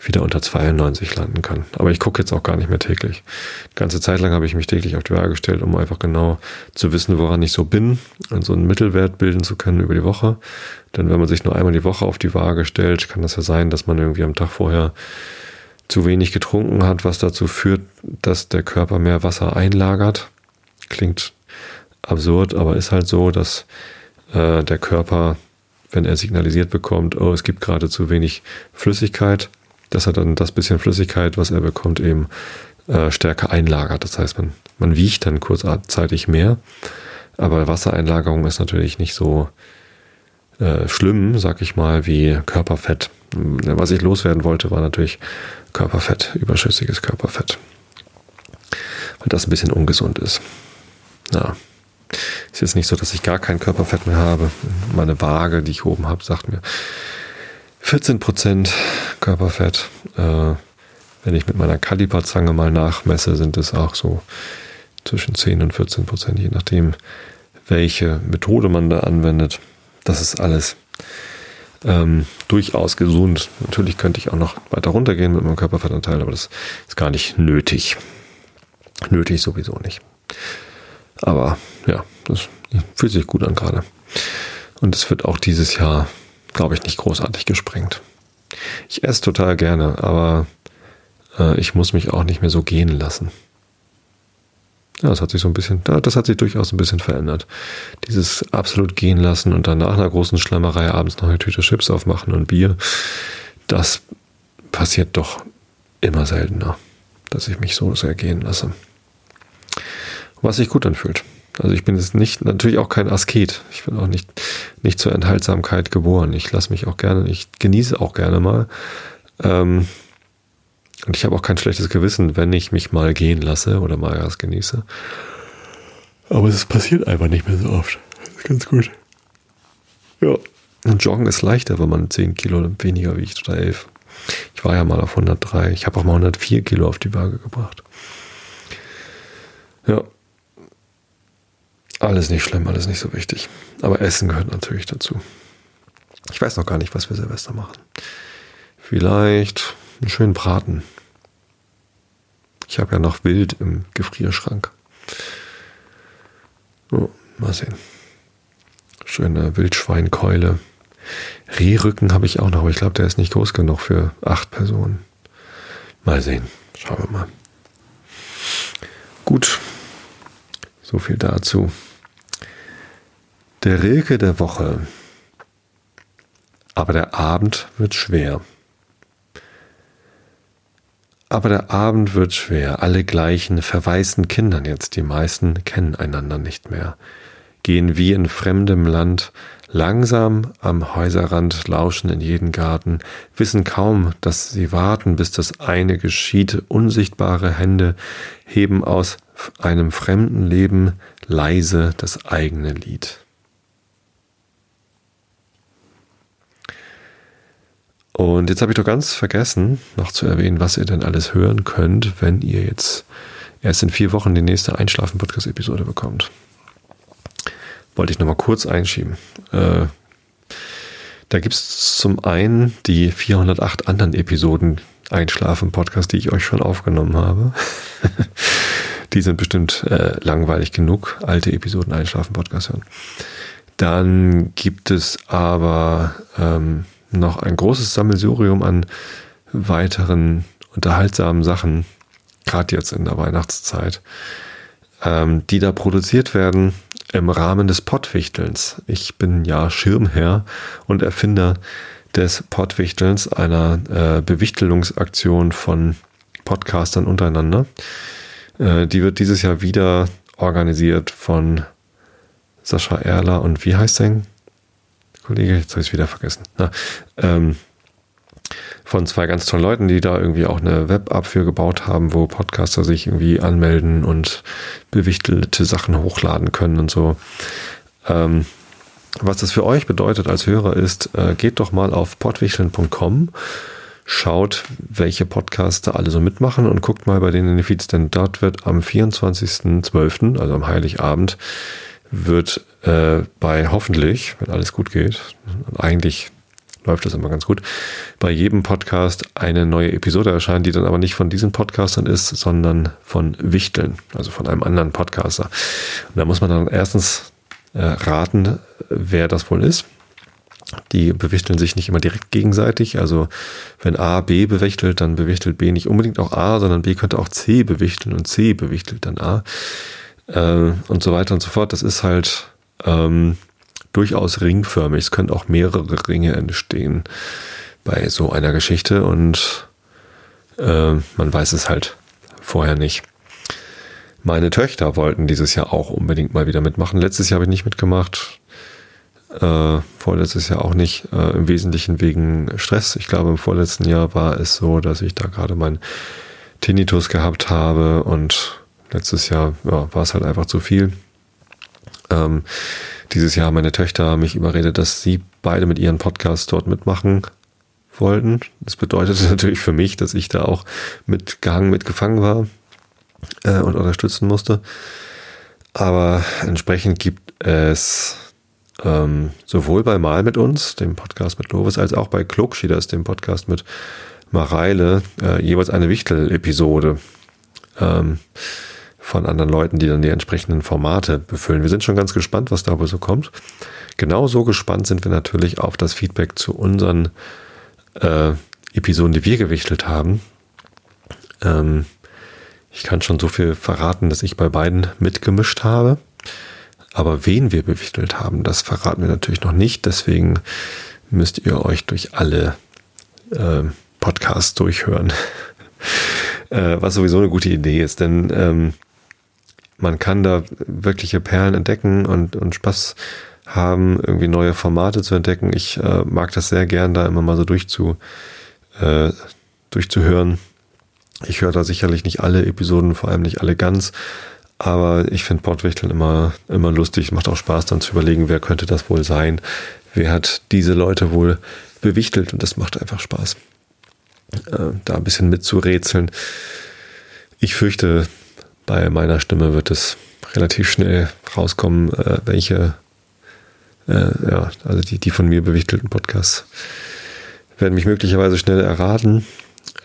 wieder unter 92 landen kann. Aber ich gucke jetzt auch gar nicht mehr täglich. Die ganze Zeit lang habe ich mich täglich auf die Waage gestellt, um einfach genau zu wissen, woran ich so bin und so einen Mittelwert bilden zu können über die Woche. Denn wenn man sich nur einmal die Woche auf die Waage stellt, kann das ja sein, dass man irgendwie am Tag vorher zu wenig getrunken hat, was dazu führt, dass der Körper mehr Wasser einlagert. Klingt absurd, aber ist halt so, dass äh, der Körper wenn er signalisiert bekommt, oh, es gibt gerade zu wenig Flüssigkeit, dass er dann das bisschen Flüssigkeit, was er bekommt, eben äh, stärker einlagert. Das heißt, man, man wiegt dann kurzzeitig mehr. Aber Wassereinlagerung ist natürlich nicht so äh, schlimm, sag ich mal, wie Körperfett. Was ich loswerden wollte, war natürlich Körperfett, überschüssiges Körperfett. Weil das ein bisschen ungesund ist. Ja. Ist jetzt nicht so, dass ich gar kein Körperfett mehr habe. Meine Waage, die ich oben habe, sagt mir 14% Körperfett. Äh, wenn ich mit meiner Kaliperzange mal nachmesse, sind es auch so zwischen 10 und 14 Prozent, je nachdem, welche Methode man da anwendet. Das ist alles ähm, durchaus gesund. Natürlich könnte ich auch noch weiter runtergehen mit meinem Körperfettanteil, aber das ist gar nicht nötig. Nötig sowieso nicht. Aber ja, das fühlt sich gut an gerade. Und es wird auch dieses Jahr, glaube ich, nicht großartig gesprengt. Ich esse total gerne, aber äh, ich muss mich auch nicht mehr so gehen lassen. Ja, das hat sich so ein bisschen, das hat sich durchaus ein bisschen verändert. Dieses absolut gehen lassen und dann nach einer großen Schlemmerei abends noch eine Tüte Chips aufmachen und Bier, das passiert doch immer seltener, dass ich mich so sehr gehen lasse was sich gut anfühlt. Also ich bin jetzt nicht, natürlich auch kein Asket. Ich bin auch nicht, nicht zur Enthaltsamkeit geboren. Ich lasse mich auch gerne, ich genieße auch gerne mal. Ähm, und ich habe auch kein schlechtes Gewissen, wenn ich mich mal gehen lasse oder mal was genieße. Aber es passiert einfach nicht mehr so oft. Das ist ganz gut. Ja. Und Joggen ist leichter, wenn man 10 Kilo weniger wiegt oder 11. Ich war ja mal auf 103. Ich habe auch mal 104 Kilo auf die Waage gebracht. Ja. Alles nicht schlimm, alles nicht so wichtig. Aber Essen gehört natürlich dazu. Ich weiß noch gar nicht, was wir Silvester machen. Vielleicht einen schönen Braten. Ich habe ja noch Wild im Gefrierschrank. Oh, mal sehen. Schöne Wildschweinkeule. Rehrücken habe ich auch noch, aber ich glaube, der ist nicht groß genug für acht Personen. Mal sehen. Schauen wir mal. Gut. So viel dazu. Der Rilke der Woche. Aber der Abend wird schwer. Aber der Abend wird schwer. Alle gleichen verwaisten Kindern jetzt, die meisten kennen einander nicht mehr, gehen wie in fremdem Land, langsam am Häuserrand, lauschen in jeden Garten, wissen kaum, dass sie warten, bis das eine geschieht. Unsichtbare Hände heben aus einem fremden Leben leise das eigene Lied. Und jetzt habe ich doch ganz vergessen, noch zu erwähnen, was ihr denn alles hören könnt, wenn ihr jetzt erst in vier Wochen die nächste Einschlafen-Podcast-Episode bekommt. Wollte ich nochmal kurz einschieben. Äh, da gibt es zum einen die 408 anderen Episoden Einschlafen-Podcast, die ich euch schon aufgenommen habe. [LAUGHS] die sind bestimmt äh, langweilig genug, alte Episoden Einschlafen-Podcast hören. Dann gibt es aber ähm, noch ein großes Sammelsurium an weiteren unterhaltsamen Sachen, gerade jetzt in der Weihnachtszeit, ähm, die da produziert werden im Rahmen des Pottwichtelns. Ich bin ja Schirmherr und Erfinder des Pottwichtelns, einer äh, Bewichtelungsaktion von Podcastern untereinander. Äh, die wird dieses Jahr wieder organisiert von Sascha Erler und wie heißt sein Kollege? Jetzt habe ich es wieder vergessen. Na, ähm, von zwei ganz tollen Leuten, die da irgendwie auch eine Web-App für gebaut haben, wo Podcaster sich irgendwie anmelden und bewichtelte Sachen hochladen können und so. Ähm, was das für euch bedeutet als Hörer ist, äh, geht doch mal auf podwichteln.com, schaut, welche Podcaster alle so mitmachen und guckt mal bei denen in die Feeds, denn dort wird am 24.12., also am Heiligabend, wird äh, bei hoffentlich, wenn alles gut geht, eigentlich läuft das immer ganz gut, bei jedem Podcast eine neue Episode erscheinen, die dann aber nicht von diesen Podcastern ist, sondern von Wichteln, also von einem anderen Podcaster. Und da muss man dann erstens äh, raten, wer das wohl ist. Die bewichteln sich nicht immer direkt gegenseitig. Also wenn A B bewichtelt, dann bewichtelt B nicht unbedingt auch A, sondern B könnte auch C bewichteln und C bewichtelt dann A. Äh, und so weiter und so fort. Das ist halt ähm, durchaus ringförmig. Es können auch mehrere Ringe entstehen bei so einer Geschichte und äh, man weiß es halt vorher nicht. Meine Töchter wollten dieses Jahr auch unbedingt mal wieder mitmachen. Letztes Jahr habe ich nicht mitgemacht. Äh, vorletztes Jahr auch nicht. Äh, Im Wesentlichen wegen Stress. Ich glaube, im vorletzten Jahr war es so, dass ich da gerade meinen Tinnitus gehabt habe und letztes Jahr ja, war es halt einfach zu viel. Ähm, dieses Jahr haben meine Töchter mich überredet, dass sie beide mit ihren Podcasts dort mitmachen wollten. Das bedeutet [LAUGHS] natürlich für mich, dass ich da auch mitgehangen, mitgefangen war äh, und unterstützen musste. Aber entsprechend gibt es ähm, sowohl bei Mal mit uns, dem Podcast mit Lovis, als auch bei Klugschieders, dem Podcast mit Mareile, äh, jeweils eine Wichtel-Episode. Ähm, von anderen Leuten, die dann die entsprechenden Formate befüllen. Wir sind schon ganz gespannt, was da wohl so kommt. Genauso gespannt sind wir natürlich auf das Feedback zu unseren äh, Episoden, die wir gewichtelt haben. Ähm, ich kann schon so viel verraten, dass ich bei beiden mitgemischt habe. Aber wen wir bewichtelt haben, das verraten wir natürlich noch nicht. Deswegen müsst ihr euch durch alle äh, Podcasts durchhören. [LAUGHS] äh, was sowieso eine gute Idee ist, denn ähm, man kann da wirkliche Perlen entdecken und, und Spaß haben, irgendwie neue Formate zu entdecken. Ich äh, mag das sehr gern, da immer mal so durchzu, äh, durchzuhören. Ich höre da sicherlich nicht alle Episoden, vor allem nicht alle ganz, aber ich finde Bordwichteln immer, immer lustig. Macht auch Spaß, dann zu überlegen, wer könnte das wohl sein? Wer hat diese Leute wohl bewichtelt? Und das macht einfach Spaß, äh, da ein bisschen mitzurätseln. Ich fürchte, bei meiner Stimme wird es relativ schnell rauskommen, äh, welche, äh, ja, also die, die von mir bewichtelten Podcasts werden mich möglicherweise schnell erraten.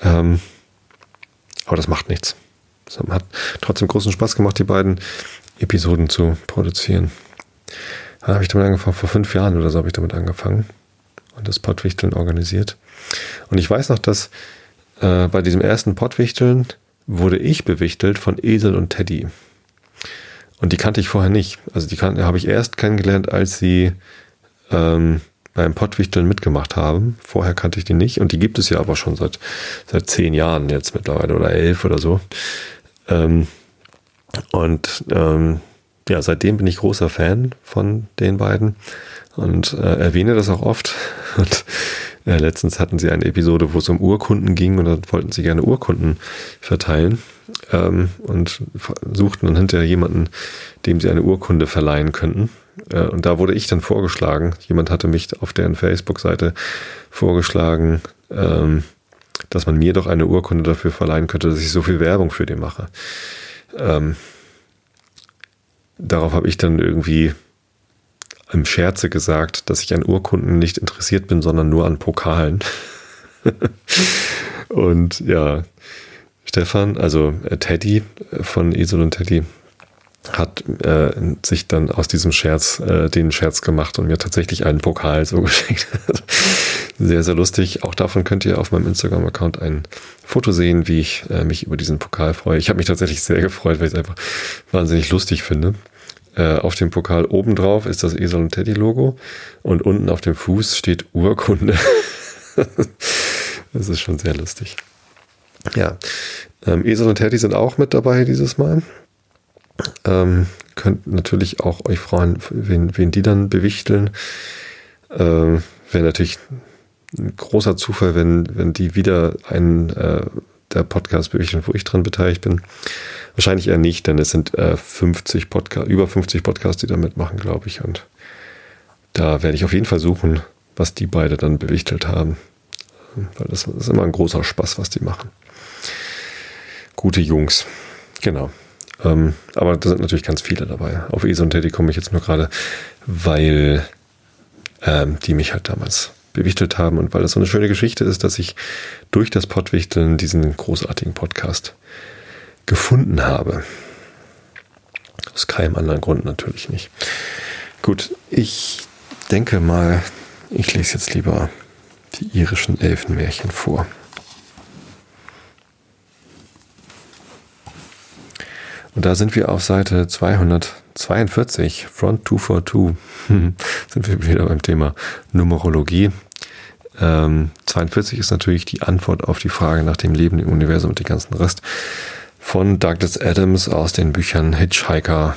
Ähm, aber das macht nichts. Es hat trotzdem großen Spaß gemacht, die beiden Episoden zu produzieren. Dann habe ich damit angefangen, vor fünf Jahren oder so habe ich damit angefangen und das Pottwichteln organisiert. Und ich weiß noch, dass äh, bei diesem ersten Pottwichteln wurde ich bewichtelt von Esel und Teddy. Und die kannte ich vorher nicht. Also die habe ich erst kennengelernt, als sie ähm, beim Pottwichteln mitgemacht haben. Vorher kannte ich die nicht. Und die gibt es ja aber schon seit, seit zehn Jahren jetzt mittlerweile oder elf oder so. Ähm, und ähm, ja, seitdem bin ich großer Fan von den beiden und äh, erwähne das auch oft. [LAUGHS] Und äh, letztens hatten sie eine Episode, wo es um Urkunden ging und dann wollten sie gerne Urkunden verteilen ähm, und suchten dann hinterher jemanden, dem sie eine Urkunde verleihen könnten. Äh, und da wurde ich dann vorgeschlagen. Jemand hatte mich auf deren Facebook-Seite vorgeschlagen, ähm, dass man mir doch eine Urkunde dafür verleihen könnte, dass ich so viel Werbung für den mache. Ähm, darauf habe ich dann irgendwie im Scherze gesagt, dass ich an Urkunden nicht interessiert bin, sondern nur an Pokalen. [LAUGHS] und ja, Stefan, also äh, Teddy äh, von Esel und Teddy, hat äh, sich dann aus diesem Scherz äh, den Scherz gemacht und mir tatsächlich einen Pokal so [LAUGHS] geschickt. sehr, sehr lustig. Auch davon könnt ihr auf meinem Instagram-Account ein Foto sehen, wie ich äh, mich über diesen Pokal freue. Ich habe mich tatsächlich sehr gefreut, weil ich es einfach wahnsinnig lustig finde. Äh, auf dem Pokal obendrauf ist das Esel und Teddy Logo und unten auf dem Fuß steht Urkunde. [LAUGHS] das ist schon sehr lustig. Ja, ähm, Esel und Teddy sind auch mit dabei dieses Mal. Ähm, könnt natürlich auch euch freuen, wen, wen die dann bewichteln. Ähm, Wäre natürlich ein großer Zufall, wenn, wenn die wieder einen äh, der Podcast bewichteln, wo ich dran beteiligt bin. Wahrscheinlich eher nicht, denn es sind äh, 50 Podcast, über 50 Podcasts, die da mitmachen, glaube ich. Und da werde ich auf jeden Fall suchen, was die beide dann bewichtelt haben. Weil das, ist immer ein großer Spaß, was die machen. Gute Jungs. Genau. Ähm, aber da sind natürlich ganz viele dabei. Auf ESO und Teddy komme ich jetzt nur gerade, weil ähm, die mich halt damals bewichtelt haben und weil das so eine schöne Geschichte ist, dass ich durch das Pottwichteln diesen großartigen Podcast gefunden habe. Aus keinem anderen Grund natürlich nicht. Gut, ich denke mal, ich lese jetzt lieber die irischen Elfenmärchen vor. Und da sind wir auf Seite 242, Front 242, [LAUGHS] sind wir wieder beim Thema Numerologie. Ähm, 42 ist natürlich die Antwort auf die Frage nach dem Leben im Universum und den ganzen Rest von Douglas Adams aus den Büchern Hitchhiker,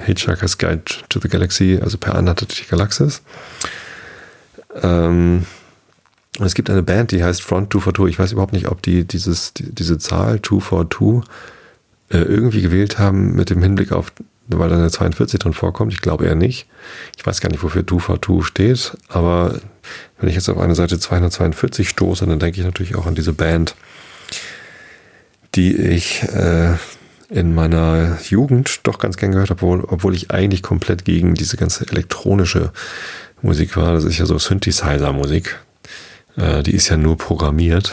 Hitchhiker's Guide to the Galaxy, also per Anhalter durch die Galaxis. Ähm, es gibt eine Band, die heißt Front 242. Ich weiß überhaupt nicht, ob die dieses, die, diese Zahl 242 äh, irgendwie gewählt haben mit dem Hinblick auf, weil da eine 42 drin vorkommt. Ich glaube eher nicht. Ich weiß gar nicht, wofür 2 for 2 steht, aber wenn ich jetzt auf eine Seite 242 stoße, dann denke ich natürlich auch an diese Band, die ich äh, in meiner Jugend doch ganz gern gehört habe, obwohl, obwohl ich eigentlich komplett gegen diese ganze elektronische Musik war. Das ist ja so Synthesizer-Musik. Äh, die ist ja nur programmiert.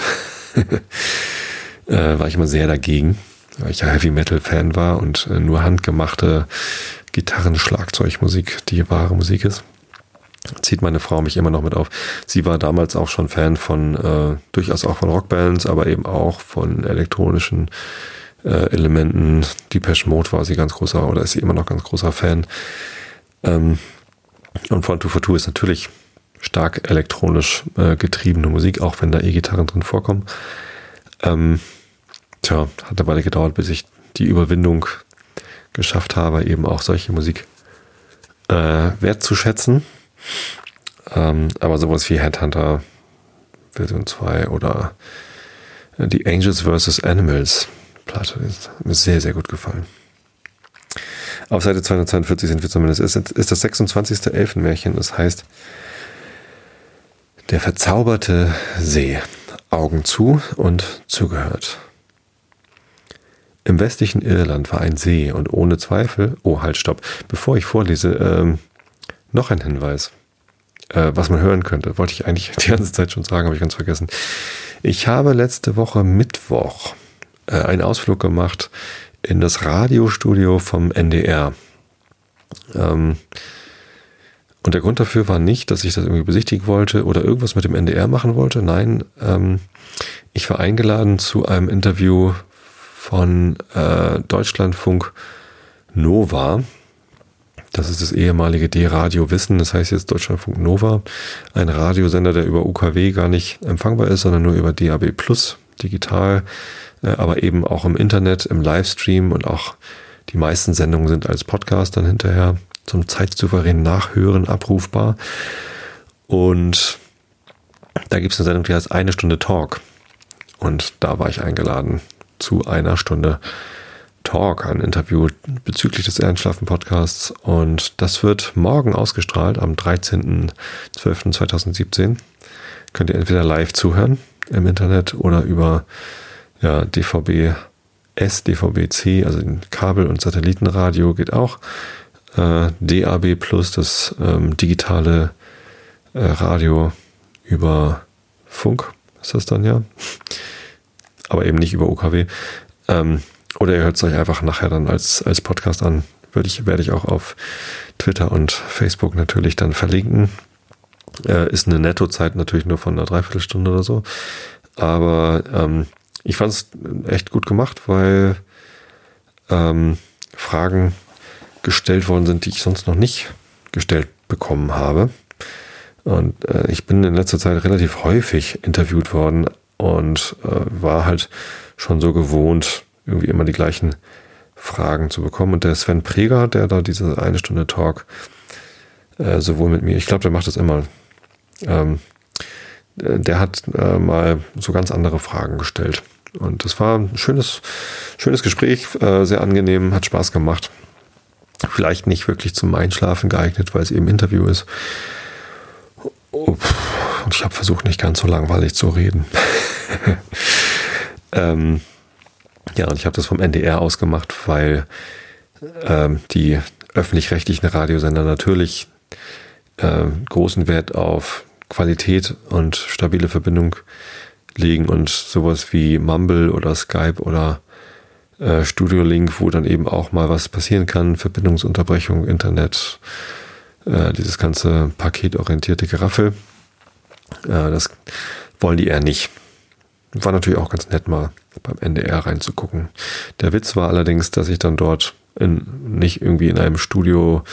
[LAUGHS] äh, war ich immer sehr dagegen weil ich ja Heavy Metal Fan war und äh, nur handgemachte Gitarren, Schlagzeugmusik die wahre Musik ist. Zieht meine Frau mich immer noch mit auf. Sie war damals auch schon Fan von, äh, durchaus auch von Rockbands, aber eben auch von elektronischen äh, Elementen. Depeche Mode war sie ganz großer oder ist sie immer noch ganz großer Fan. Ähm, und von Two for Two ist natürlich stark elektronisch äh, getriebene Musik, auch wenn da E-Gitarren drin vorkommen. Ähm, tja, hat eine Weile gedauert, bis ich die Überwindung geschafft habe, eben auch solche Musik äh, wertzuschätzen. Ähm, aber sowas wie Headhunter Version 2 oder die Angels vs. Animals Platte ist mir sehr, sehr gut gefallen. Auf Seite 242 sind wir zumindest. Es ist das 26. Elfenmärchen. Das heißt, der verzauberte See. Augen zu und zugehört. Im westlichen Irland war ein See und ohne Zweifel, oh halt, stopp, bevor ich vorlese, ähm, noch ein Hinweis, äh, was man hören könnte, wollte ich eigentlich [LAUGHS] die ganze Zeit schon sagen, habe ich ganz vergessen. Ich habe letzte Woche Mittwoch äh, einen Ausflug gemacht in das Radiostudio vom NDR. Ähm, und der Grund dafür war nicht, dass ich das irgendwie besichtigen wollte oder irgendwas mit dem NDR machen wollte. Nein, ähm, ich war eingeladen zu einem Interview von äh, Deutschlandfunk Nova. Das ist das ehemalige D-Radio Wissen, das heißt jetzt Deutschlandfunk Nova. Ein Radiosender, der über UKW gar nicht empfangbar ist, sondern nur über DAB Plus digital, äh, aber eben auch im Internet, im Livestream und auch die meisten Sendungen sind als Podcast dann hinterher zum zeitsouveränen Nachhören abrufbar. Und da gibt es eine Sendung, die heißt Eine Stunde Talk. Und da war ich eingeladen, zu einer Stunde Talk, ein Interview bezüglich des Ehrenschlafen-Podcasts. Und das wird morgen ausgestrahlt, am 13.12.2017. Könnt ihr entweder live zuhören im Internet oder über ja, DVB SDVB-C, also Kabel- und Satellitenradio geht auch. Äh, DAB Plus, das ähm, digitale äh, Radio über Funk, ist das dann ja. Aber eben nicht über UKW. Ähm, oder ihr hört es euch einfach nachher dann als, als Podcast an. Würde ich, werde ich auch auf Twitter und Facebook natürlich dann verlinken. Äh, ist eine Nettozeit natürlich nur von einer Dreiviertelstunde oder so. Aber ähm, ich fand es echt gut gemacht, weil ähm, Fragen gestellt worden sind, die ich sonst noch nicht gestellt bekommen habe. Und äh, ich bin in letzter Zeit relativ häufig interviewt worden und äh, war halt schon so gewohnt, irgendwie immer die gleichen Fragen zu bekommen. Und der Sven Preger, der da diese eine Stunde Talk äh, sowohl mit mir, ich glaube, der macht das immer, ähm, der hat äh, mal so ganz andere Fragen gestellt. Und das war ein schönes, schönes Gespräch, äh, sehr angenehm, hat Spaß gemacht. Vielleicht nicht wirklich zum Einschlafen geeignet, weil es eben Interview ist. Und ich habe versucht, nicht ganz so langweilig zu reden. [LAUGHS] ähm, ja, und ich habe das vom NDR ausgemacht, weil ähm, die öffentlich-rechtlichen Radiosender natürlich äh, großen Wert auf Qualität und stabile Verbindung legen und sowas wie Mumble oder Skype oder äh, Studio Link, wo dann eben auch mal was passieren kann, Verbindungsunterbrechung, Internet, äh, dieses ganze paketorientierte Geraffel, äh, das wollen die eher nicht. War natürlich auch ganz nett mal beim NDR reinzugucken. Der Witz war allerdings, dass ich dann dort in, nicht irgendwie in einem Studio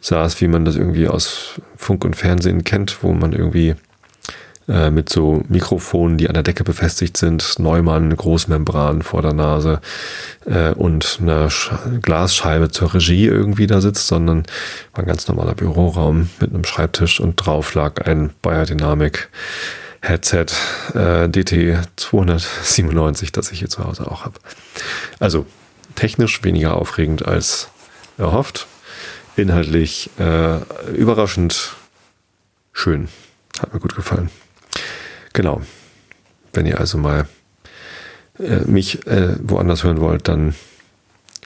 saß, wie man das irgendwie aus Funk und Fernsehen kennt, wo man irgendwie äh, mit so Mikrofonen, die an der Decke befestigt sind, Neumann, Großmembran vor der Nase äh, und eine Sch Glasscheibe zur Regie irgendwie da sitzt, sondern war ein ganz normaler Büroraum mit einem Schreibtisch und drauf lag ein Bayer Dynamic Headset äh, DT 297, das ich hier zu Hause auch habe. Also technisch weniger aufregend als erhofft. Inhaltlich äh, überraschend schön. Hat mir gut gefallen. Genau. Wenn ihr also mal äh, mich äh, woanders hören wollt, dann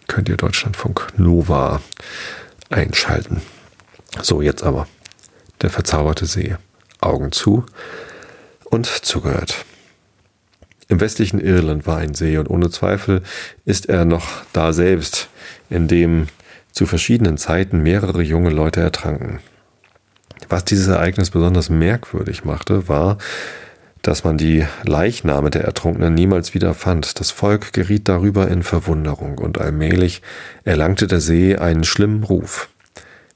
könnt ihr Deutschlandfunk Nova einschalten. So, jetzt aber. Der verzauberte See. Augen zu und zugehört. Im westlichen Irland war ein See und ohne Zweifel ist er noch da selbst, in dem zu verschiedenen Zeiten mehrere junge Leute ertranken. Was dieses Ereignis besonders merkwürdig machte, war, dass man die Leichname der Ertrunkenen niemals wieder fand. Das Volk geriet darüber in Verwunderung und allmählich erlangte der See einen schlimmen Ruf.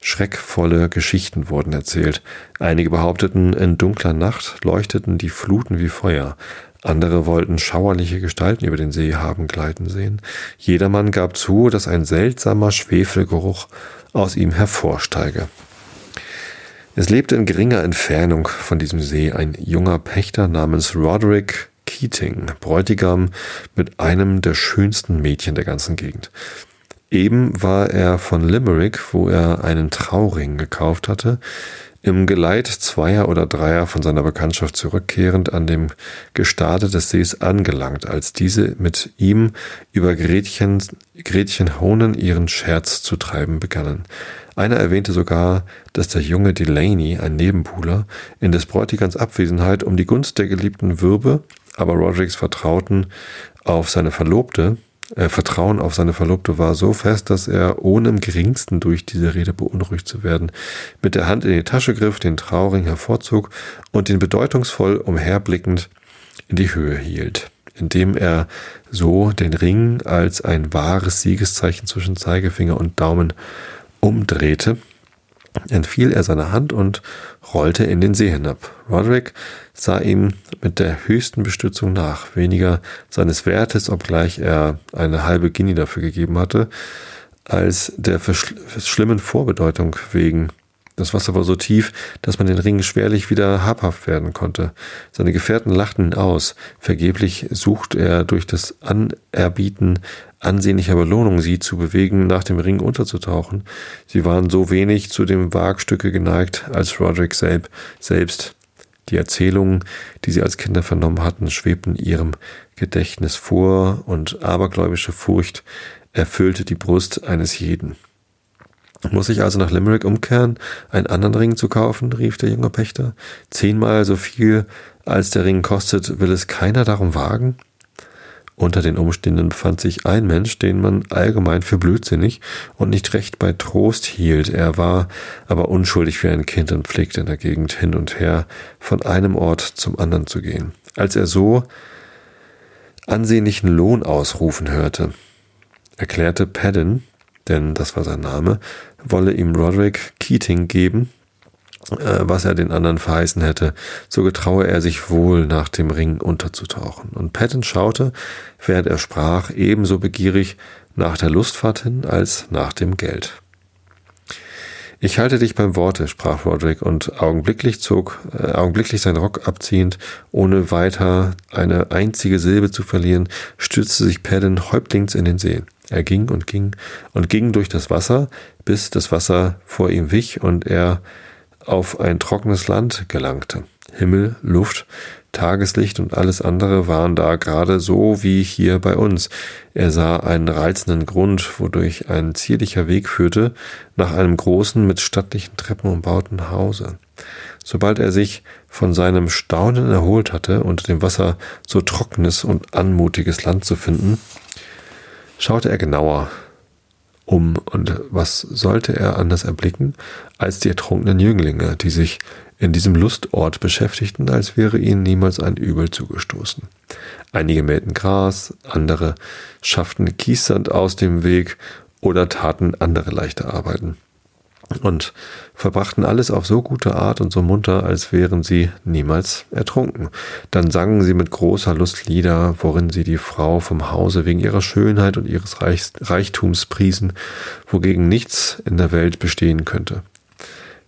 Schreckvolle Geschichten wurden erzählt. Einige behaupteten, in dunkler Nacht leuchteten die Fluten wie Feuer. Andere wollten schauerliche Gestalten über den See haben gleiten sehen. Jedermann gab zu, dass ein seltsamer Schwefelgeruch aus ihm hervorsteige. Es lebte in geringer Entfernung von diesem See ein junger Pächter namens Roderick Keating, Bräutigam mit einem der schönsten Mädchen der ganzen Gegend. Eben war er von Limerick, wo er einen Trauring gekauft hatte, im Geleit zweier oder dreier von seiner Bekanntschaft zurückkehrend an dem Gestade des Sees angelangt, als diese mit ihm über Gretchen, Gretchen Honen ihren Scherz zu treiben begannen. Einer erwähnte sogar, dass der junge Delaney, ein Nebenbuhler, in des Bräutigams Abwesenheit um die Gunst der Geliebten würbe, aber Rodericks Vertrauten auf seine Verlobte, äh, Vertrauen auf seine Verlobte war so fest, dass er ohne im geringsten durch diese Rede beunruhigt zu werden, mit der Hand in die Tasche griff, den Trauring hervorzog und den bedeutungsvoll umherblickend in die Höhe hielt, indem er so den Ring als ein wahres Siegeszeichen zwischen Zeigefinger und Daumen umdrehte, entfiel er seiner Hand und rollte in den See hinab. Roderick sah ihm mit der höchsten Bestützung nach, weniger seines Wertes, obgleich er eine halbe Guinea dafür gegeben hatte, als der schlimmen Vorbedeutung wegen. Das Wasser war so tief, dass man den Ring schwerlich wieder habhaft werden konnte. Seine Gefährten lachten ihn aus. Vergeblich suchte er durch das Anerbieten ansehnlicher Belohnung, sie zu bewegen, nach dem Ring unterzutauchen. Sie waren so wenig zu dem Wagstücke geneigt, als Roderick selbst Die Erzählungen, die sie als Kinder vernommen hatten, schwebten ihrem Gedächtnis vor und abergläubische Furcht erfüllte die Brust eines jeden. Muss ich also nach Limerick umkehren, einen anderen Ring zu kaufen? rief der junge Pächter. Zehnmal so viel, als der Ring kostet, will es keiner darum wagen? Unter den Umständen befand sich ein Mensch, den man allgemein für blödsinnig und nicht recht bei Trost hielt. Er war aber unschuldig wie ein Kind und pflegte in der Gegend hin und her von einem Ort zum anderen zu gehen. Als er so ansehnlichen Lohn ausrufen hörte, erklärte Paddin, denn das war sein Name, wolle ihm Roderick Keating geben, äh, was er den anderen verheißen hätte, so getraue er sich wohl, nach dem Ring unterzutauchen. Und Patton schaute, während er sprach, ebenso begierig nach der Lustfahrt hin als nach dem Geld. Ich halte dich beim Worte, sprach Roderick und augenblicklich zog, äh, augenblicklich seinen Rock abziehend, ohne weiter eine einzige Silbe zu verlieren, stürzte sich Paddon häuptlings in den See. Er ging und ging und ging durch das Wasser, bis das Wasser vor ihm wich und er auf ein trockenes Land gelangte. Himmel, Luft, Tageslicht und alles andere waren da gerade so wie hier bei uns. Er sah einen reizenden Grund, wodurch ein zierlicher Weg führte, nach einem großen, mit stattlichen Treppen umbauten Hause. Sobald er sich von seinem Staunen erholt hatte, unter dem Wasser so trockenes und anmutiges Land zu finden, schaute er genauer um und was sollte er anders erblicken als die ertrunkenen Jünglinge, die sich in diesem Lustort beschäftigten, als wäre ihnen niemals ein Übel zugestoßen. Einige mähten Gras, andere schafften Kiessand aus dem Weg oder taten andere leichte Arbeiten und verbrachten alles auf so gute Art und so munter, als wären sie niemals ertrunken. Dann sangen sie mit großer Lust Lieder, worin sie die Frau vom Hause wegen ihrer Schönheit und ihres Reichtums priesen, wogegen nichts in der Welt bestehen könnte.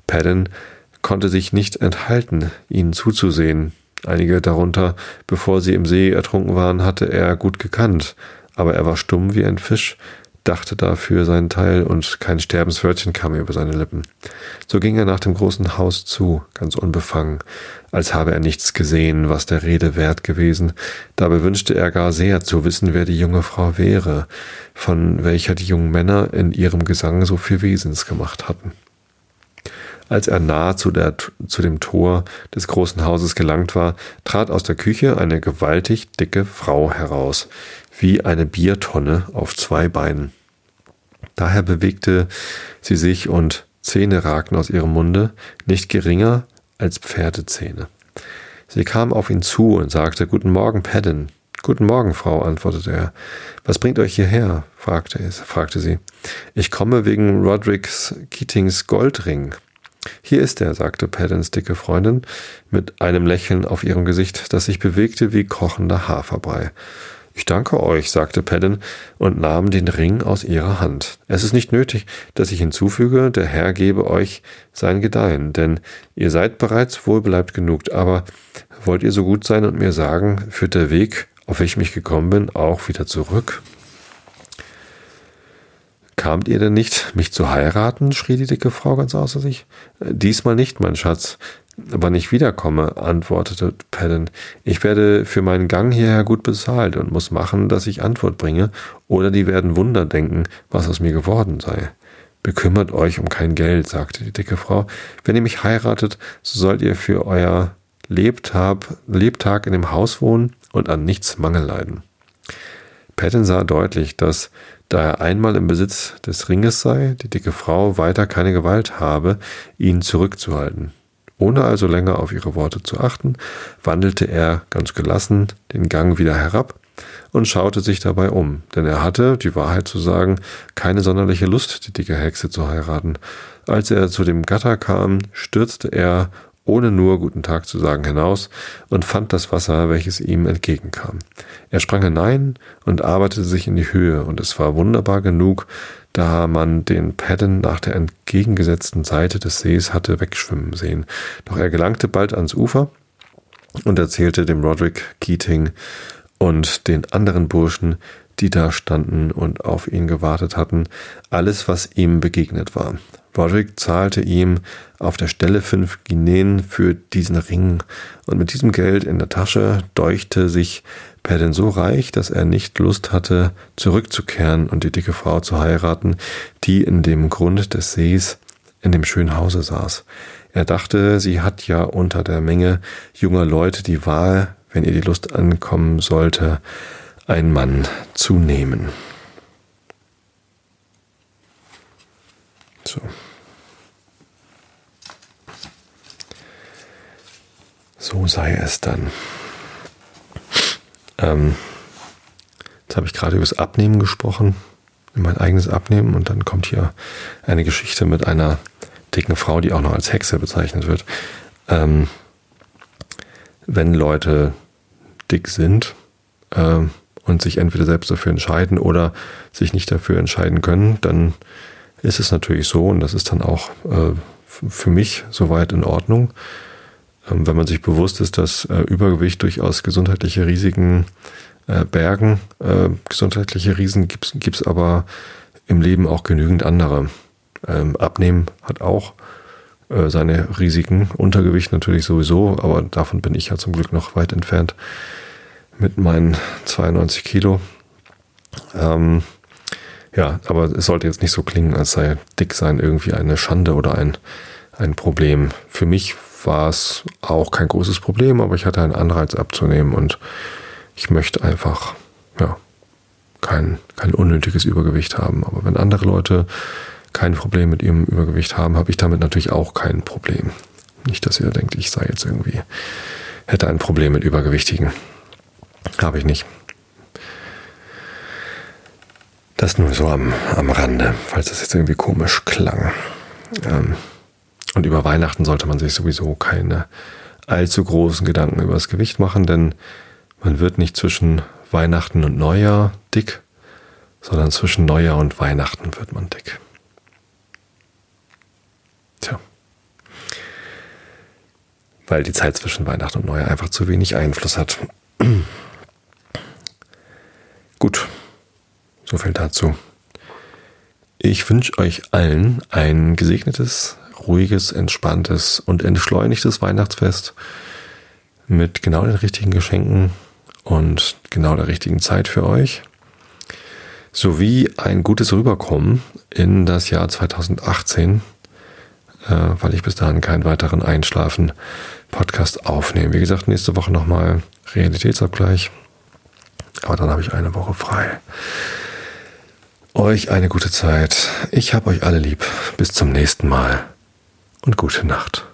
Paddon konnte sich nicht enthalten, ihnen zuzusehen. Einige darunter, bevor sie im See ertrunken waren, hatte er gut gekannt, aber er war stumm wie ein Fisch, dachte dafür seinen Teil und kein Sterbenswörtchen kam über seine Lippen. So ging er nach dem großen Haus zu, ganz unbefangen, als habe er nichts gesehen, was der Rede wert gewesen. Dabei wünschte er gar sehr zu wissen, wer die junge Frau wäre, von welcher die jungen Männer in ihrem Gesang so viel Wesens gemacht hatten. Als er nahe zu, der, zu dem Tor des großen Hauses gelangt war, trat aus der Küche eine gewaltig dicke Frau heraus, wie eine Biertonne auf zwei Beinen. Daher bewegte sie sich und Zähne ragten aus ihrem Munde, nicht geringer als Pferdezähne. Sie kam auf ihn zu und sagte, Guten Morgen, Paddin. Guten Morgen, Frau, antwortete er. Was bringt euch hierher? fragte, es, fragte sie. Ich komme wegen Rodericks Keatings Goldring. Hier ist er, sagte Paddins dicke Freundin, mit einem Lächeln auf ihrem Gesicht, das sich bewegte wie kochender Haferbrei. Ich danke euch, sagte Paddin und nahm den Ring aus ihrer Hand. Es ist nicht nötig, dass ich hinzufüge, der Herr gebe euch sein Gedeihen, denn ihr seid bereits wohlbeleibt genug, aber wollt ihr so gut sein und mir sagen, führt der Weg, auf welchem ich gekommen bin, auch wieder zurück? Kamt ihr denn nicht, mich zu heiraten? schrie die dicke Frau ganz außer sich. Diesmal nicht, mein Schatz. Wann ich wiederkomme, antwortete Paddon, ich werde für meinen Gang hierher gut bezahlt und muss machen, dass ich Antwort bringe, oder die werden Wunder denken, was aus mir geworden sei. Bekümmert euch um kein Geld, sagte die dicke Frau. Wenn ihr mich heiratet, so sollt ihr für euer Lebtag, Lebtag in dem Haus wohnen und an nichts Mangel leiden. Patton sah deutlich, dass, da er einmal im Besitz des Ringes sei, die dicke Frau weiter keine Gewalt habe, ihn zurückzuhalten. Ohne also länger auf ihre Worte zu achten, wandelte er ganz gelassen den Gang wieder herab und schaute sich dabei um, denn er hatte, die Wahrheit zu sagen, keine sonderliche Lust, die dicke Hexe zu heiraten. Als er zu dem Gatter kam, stürzte er, ohne nur guten Tag zu sagen, hinaus und fand das Wasser, welches ihm entgegenkam. Er sprang hinein und arbeitete sich in die Höhe, und es war wunderbar genug, da man den Padden nach der entgegengesetzten Seite des Sees hatte wegschwimmen sehen. Doch er gelangte bald ans Ufer und erzählte dem Roderick Keating und den anderen Burschen, die da standen und auf ihn gewartet hatten, alles, was ihm begegnet war. Broderick zahlte ihm auf der Stelle fünf Guineen für diesen Ring, und mit diesem Geld in der Tasche deuchte sich Perdin so reich, dass er nicht Lust hatte, zurückzukehren und die dicke Frau zu heiraten, die in dem Grund des Sees in dem schönen Hause saß. Er dachte, sie hat ja unter der Menge junger Leute die Wahl, wenn ihr die Lust ankommen sollte, einen Mann zu nehmen. So. So sei es dann. Ähm, jetzt habe ich gerade über das Abnehmen gesprochen, mein eigenes Abnehmen, und dann kommt hier eine Geschichte mit einer dicken Frau, die auch noch als Hexe bezeichnet wird. Ähm, wenn Leute dick sind ähm, und sich entweder selbst dafür entscheiden oder sich nicht dafür entscheiden können, dann ist es natürlich so, und das ist dann auch äh, für mich soweit in Ordnung, wenn man sich bewusst ist, dass äh, Übergewicht durchaus gesundheitliche Risiken äh, bergen. Äh, gesundheitliche Risiken gibt es aber im Leben auch genügend andere. Ähm, Abnehmen hat auch seine Risiken, Untergewicht natürlich sowieso, aber davon bin ich ja zum Glück noch weit entfernt mit meinen 92 Kilo. Ähm, ja, aber es sollte jetzt nicht so klingen, als sei dick sein irgendwie eine Schande oder ein, ein Problem. Für mich war es auch kein großes Problem, aber ich hatte einen Anreiz abzunehmen und ich möchte einfach, ja, kein, kein unnötiges Übergewicht haben. Aber wenn andere Leute kein Problem mit ihrem Übergewicht haben, habe ich damit natürlich auch kein Problem. Nicht, dass ihr denkt, ich sei jetzt irgendwie, hätte ein Problem mit Übergewichtigen. Habe ich nicht. Das nur so am, am Rande, falls das jetzt irgendwie komisch klang. Ähm, und über Weihnachten sollte man sich sowieso keine allzu großen Gedanken über das Gewicht machen, denn man wird nicht zwischen Weihnachten und Neujahr dick, sondern zwischen Neujahr und Weihnachten wird man dick. Tja. Weil die Zeit zwischen Weihnachten und Neujahr einfach zu wenig Einfluss hat. [CLEARS THROAT] Gut, so viel dazu. Ich wünsche euch allen ein gesegnetes ruhiges, entspanntes und entschleunigtes Weihnachtsfest mit genau den richtigen Geschenken und genau der richtigen Zeit für euch. Sowie ein gutes Rüberkommen in das Jahr 2018, äh, weil ich bis dahin keinen weiteren Einschlafen-Podcast aufnehme. Wie gesagt, nächste Woche nochmal Realitätsabgleich. Aber dann habe ich eine Woche frei. Euch eine gute Zeit. Ich habe euch alle lieb. Bis zum nächsten Mal und gute Nacht.